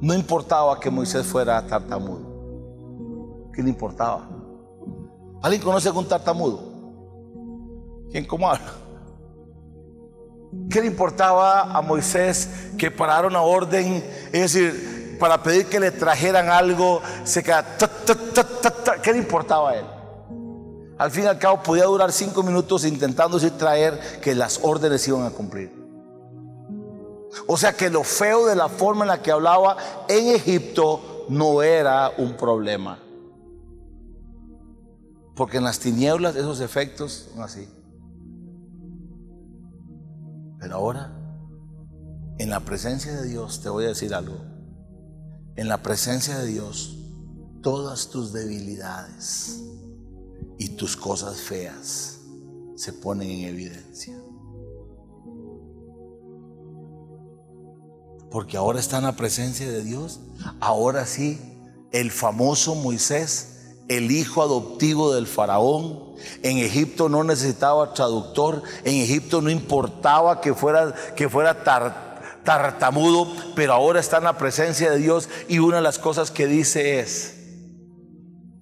B: no importaba que Moisés fuera tartamudo. ¿Qué le importaba? ¿Alguien conoce algún tartamudo? ¿Quién cómo habla? ¿Qué le importaba a Moisés que parara una orden? Es decir, para pedir que le trajeran algo, se queda. ¿Qué le importaba a él? Al fin y al cabo podía durar cinco minutos intentando traer que las órdenes iban a cumplir. O sea que lo feo de la forma en la que hablaba en Egipto no era un problema. Porque en las tinieblas esos efectos son así. Pero ahora, en la presencia de Dios, te voy a decir algo. En la presencia de Dios, todas tus debilidades y tus cosas feas se ponen en evidencia. Porque ahora está en la presencia de Dios. Ahora sí, el famoso Moisés el hijo adoptivo del faraón. En Egipto no necesitaba traductor, en Egipto no importaba que fuera, que fuera tartamudo, pero ahora está en la presencia de Dios y una de las cosas que dice es,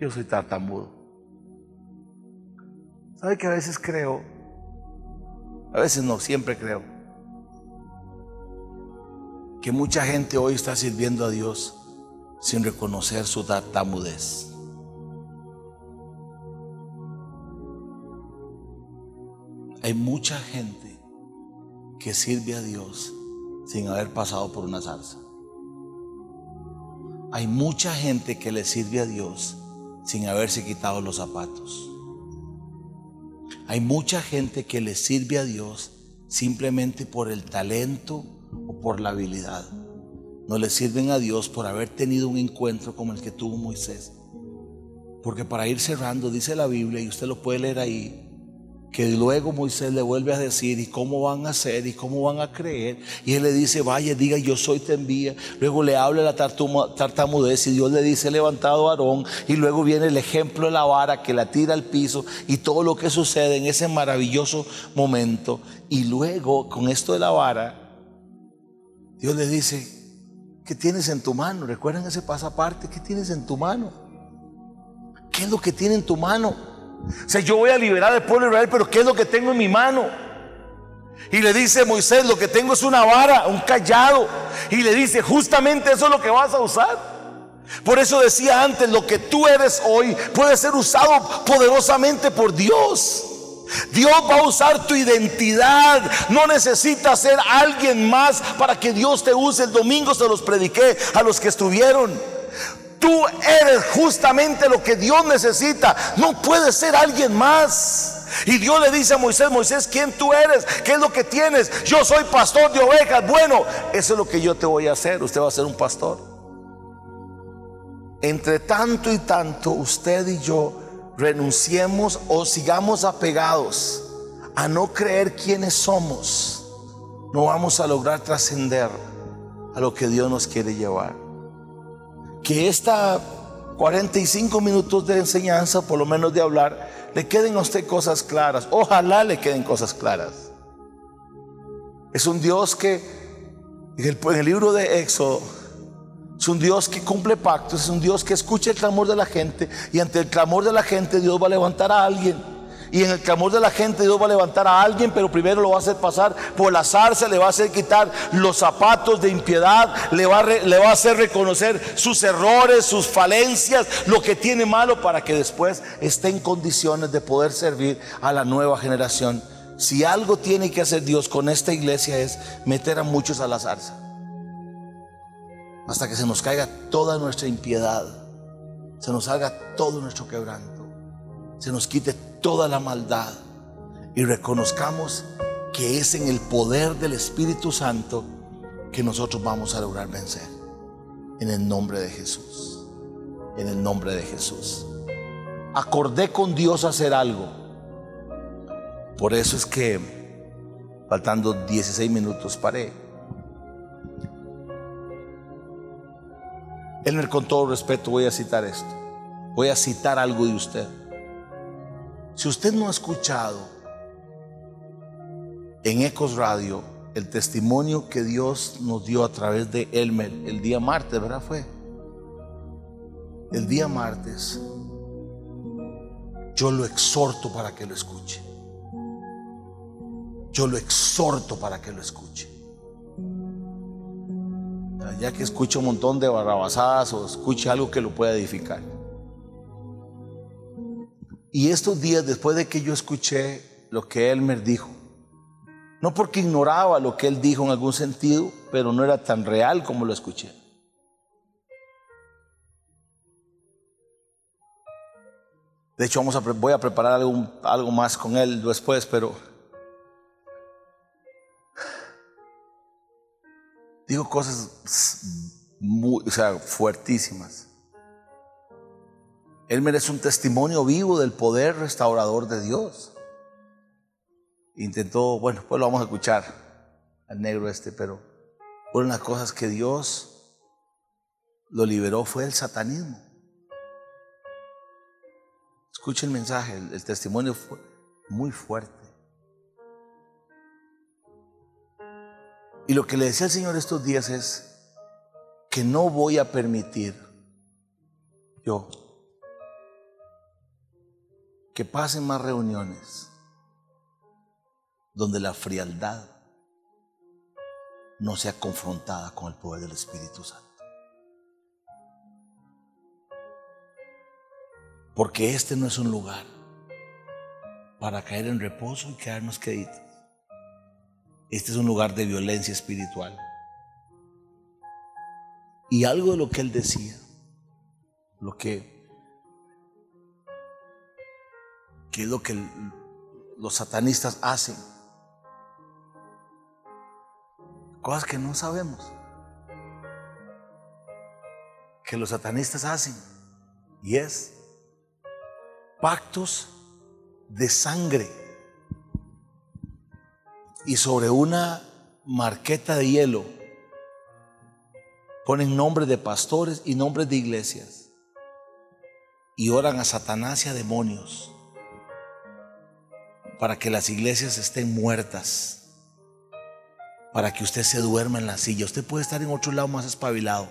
B: yo soy tartamudo. ¿Sabe que a veces creo? A veces no, siempre creo. Que mucha gente hoy está sirviendo a Dios sin reconocer su tartamudez. Hay mucha gente que sirve a Dios sin haber pasado por una zarza. Hay mucha gente que le sirve a Dios sin haberse quitado los zapatos. Hay mucha gente que le sirve a Dios simplemente por el talento o por la habilidad. No le sirven a Dios por haber tenido un encuentro como el que tuvo Moisés. Porque para ir cerrando, dice la Biblia, y usted lo puede leer ahí, que luego Moisés le vuelve a decir, ¿y cómo van a hacer? ¿Y cómo van a creer? Y él le dice, vaya, diga, yo soy, te envía. Luego le habla la tartamudez y Dios le dice, levantado Aarón. Y luego viene el ejemplo de la vara que la tira al piso y todo lo que sucede en ese maravilloso momento. Y luego, con esto de la vara, Dios le dice, ¿qué tienes en tu mano? ¿Recuerdan ese pasaparte? ¿Qué tienes en tu mano? ¿Qué es lo que tiene en tu mano? O yo voy a liberar al pueblo de Israel, pero ¿qué es lo que tengo en mi mano? Y le dice Moisés, lo que tengo es una vara, un callado. Y le dice, justamente eso es lo que vas a usar. Por eso decía antes, lo que tú eres hoy puede ser usado poderosamente por Dios. Dios va a usar tu identidad. No necesitas ser alguien más para que Dios te use. El domingo se los prediqué a los que estuvieron. Tú eres justamente lo que Dios necesita. No puedes ser alguien más. Y Dios le dice a Moisés, Moisés, ¿quién tú eres? ¿Qué es lo que tienes? Yo soy pastor de ovejas. Bueno, eso es lo que yo te voy a hacer. Usted va a ser un pastor. Entre tanto y tanto, usted y yo renunciemos o sigamos apegados a no creer quiénes somos, no vamos a lograr trascender a lo que Dios nos quiere llevar que esta 45 minutos de enseñanza, por lo menos de hablar, le queden a usted cosas claras. Ojalá le queden cosas claras. Es un Dios que, en el, en el libro de Éxodo, es un Dios que cumple pactos, es un Dios que escucha el clamor de la gente y ante el clamor de la gente Dios va a levantar a alguien y en el clamor de la gente Dios va a levantar a alguien, pero primero lo va a hacer pasar por la zarza, le va a hacer quitar los zapatos de impiedad, le va, a hacer reconocer sus errores, sus falencias, lo que tiene malo para que después esté en condiciones de poder servir a la nueva generación. Si algo tiene que hacer Dios con esta iglesia es meter a muchos a la zarza. Hasta que se nos caiga toda nuestra impiedad, se nos haga todo nuestro quebranto, se nos quite toda la maldad y reconozcamos que es en el poder del Espíritu Santo que nosotros vamos a lograr vencer. En el nombre de Jesús. En el nombre de Jesús. acordé con Dios hacer algo. Por eso es que, faltando 16 minutos, paré. Elmer, con todo respeto, voy a citar esto. Voy a citar algo de usted. Si usted no ha escuchado en Ecos Radio el testimonio que Dios nos dio a través de Elmer el día martes, ¿verdad? Fue el día martes. Yo lo exhorto para que lo escuche. Yo lo exhorto para que lo escuche. Ya que escuche un montón de barrabasadas o escuche algo que lo pueda edificar. Y estos días después de que yo escuché lo que Elmer dijo, no porque ignoraba lo que él dijo en algún sentido, pero no era tan real como lo escuché. De hecho, vamos a, voy a preparar algo, algo más con él después, pero digo cosas muy, o sea, fuertísimas. Él merece un testimonio vivo del poder restaurador de Dios. Intentó, bueno, pues lo vamos a escuchar al negro este, pero una de las cosas que Dios lo liberó fue el satanismo. Escuche el mensaje, el, testimonio fue muy fuerte. Y lo que le decía el Señor estos días es que no voy a permitir yo que pasen más reuniones donde la frialdad no sea confrontada con el poder del Espíritu Santo. Porque este no es un lugar para caer en reposo y quedarnos queditos. Este es un lugar de violencia espiritual. Y algo de lo que él decía, lo que, que es lo que los satanistas hacen, cosas que no sabemos, que los satanistas hacen, y es pactos de sangre. Y sobre una marqueta de hielo ponen nombres de pastores y nombres de iglesias. Y oran a Satanás y a demonios para que las iglesias estén muertas, para que usted se duerma en la silla. Usted puede estar en otro lado más espabilado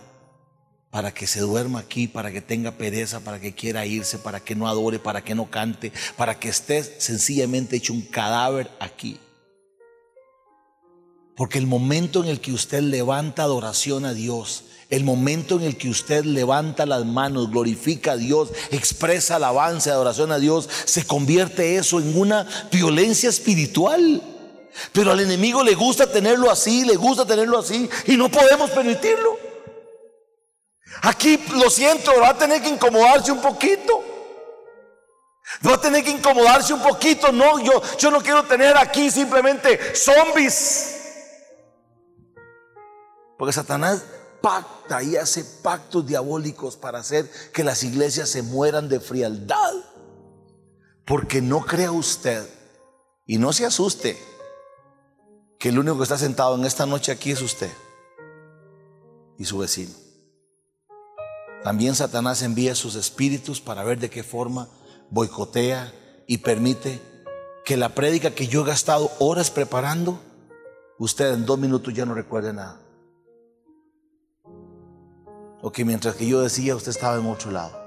B: para que se duerma aquí, para que tenga pereza, para que quiera irse, para que no adore, para que no cante, para que esté sencillamente hecho un cadáver aquí. Porque el momento en el que usted levanta adoración a Dios, el momento en el que usted levanta las manos, glorifica a Dios, expresa alabanza, adoración a Dios, se convierte eso en una violencia espiritual. Pero al enemigo le gusta tenerlo así, le gusta tenerlo así, y no podemos permitirlo. Aquí lo siento, va a tener que incomodarse un poquito. Va a tener que incomodarse un poquito. No, yo, yo no quiero tener aquí simplemente zombies. Porque Satanás pacta y hace pactos diabólicos para hacer que las iglesias se mueran de frialdad. Porque no crea usted y no se asuste que el único que está sentado en esta noche aquí es usted y su vecino. También Satanás envía sus espíritus para ver de qué forma boicotea y permite que la prédica que yo he gastado horas preparando, usted en dos minutos ya no recuerde nada. O que mientras que yo decía, usted estaba en otro lado.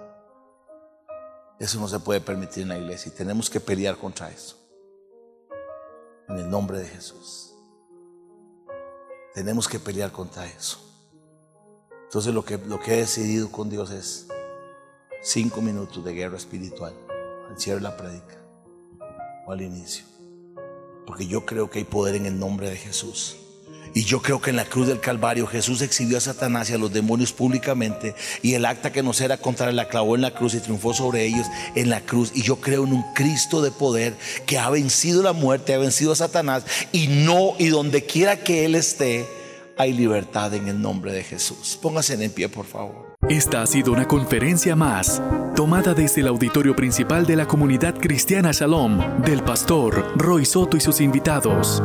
B: Eso no se puede permitir en la iglesia y tenemos que pelear contra eso. En el nombre de Jesús. Tenemos que pelear contra eso. Entonces lo que, lo que he decidido con Dios es cinco minutos de guerra espiritual al cierre de la prédica o al inicio. Porque yo creo que hay poder en el nombre de Jesús. Y yo creo que en la cruz del Calvario Jesús exhibió a Satanás y a los demonios públicamente y el acta que nos era contra la clavó en la cruz y triunfó sobre ellos en la cruz. Y yo creo en un Cristo de poder que ha vencido la muerte, ha vencido a Satanás y no, y donde quiera que Él esté, hay libertad en el nombre de Jesús. Póngase en pie, por favor.
A: Esta ha sido una conferencia más, tomada desde el auditorio principal de la comunidad cristiana Shalom, del pastor Roy Soto y sus invitados.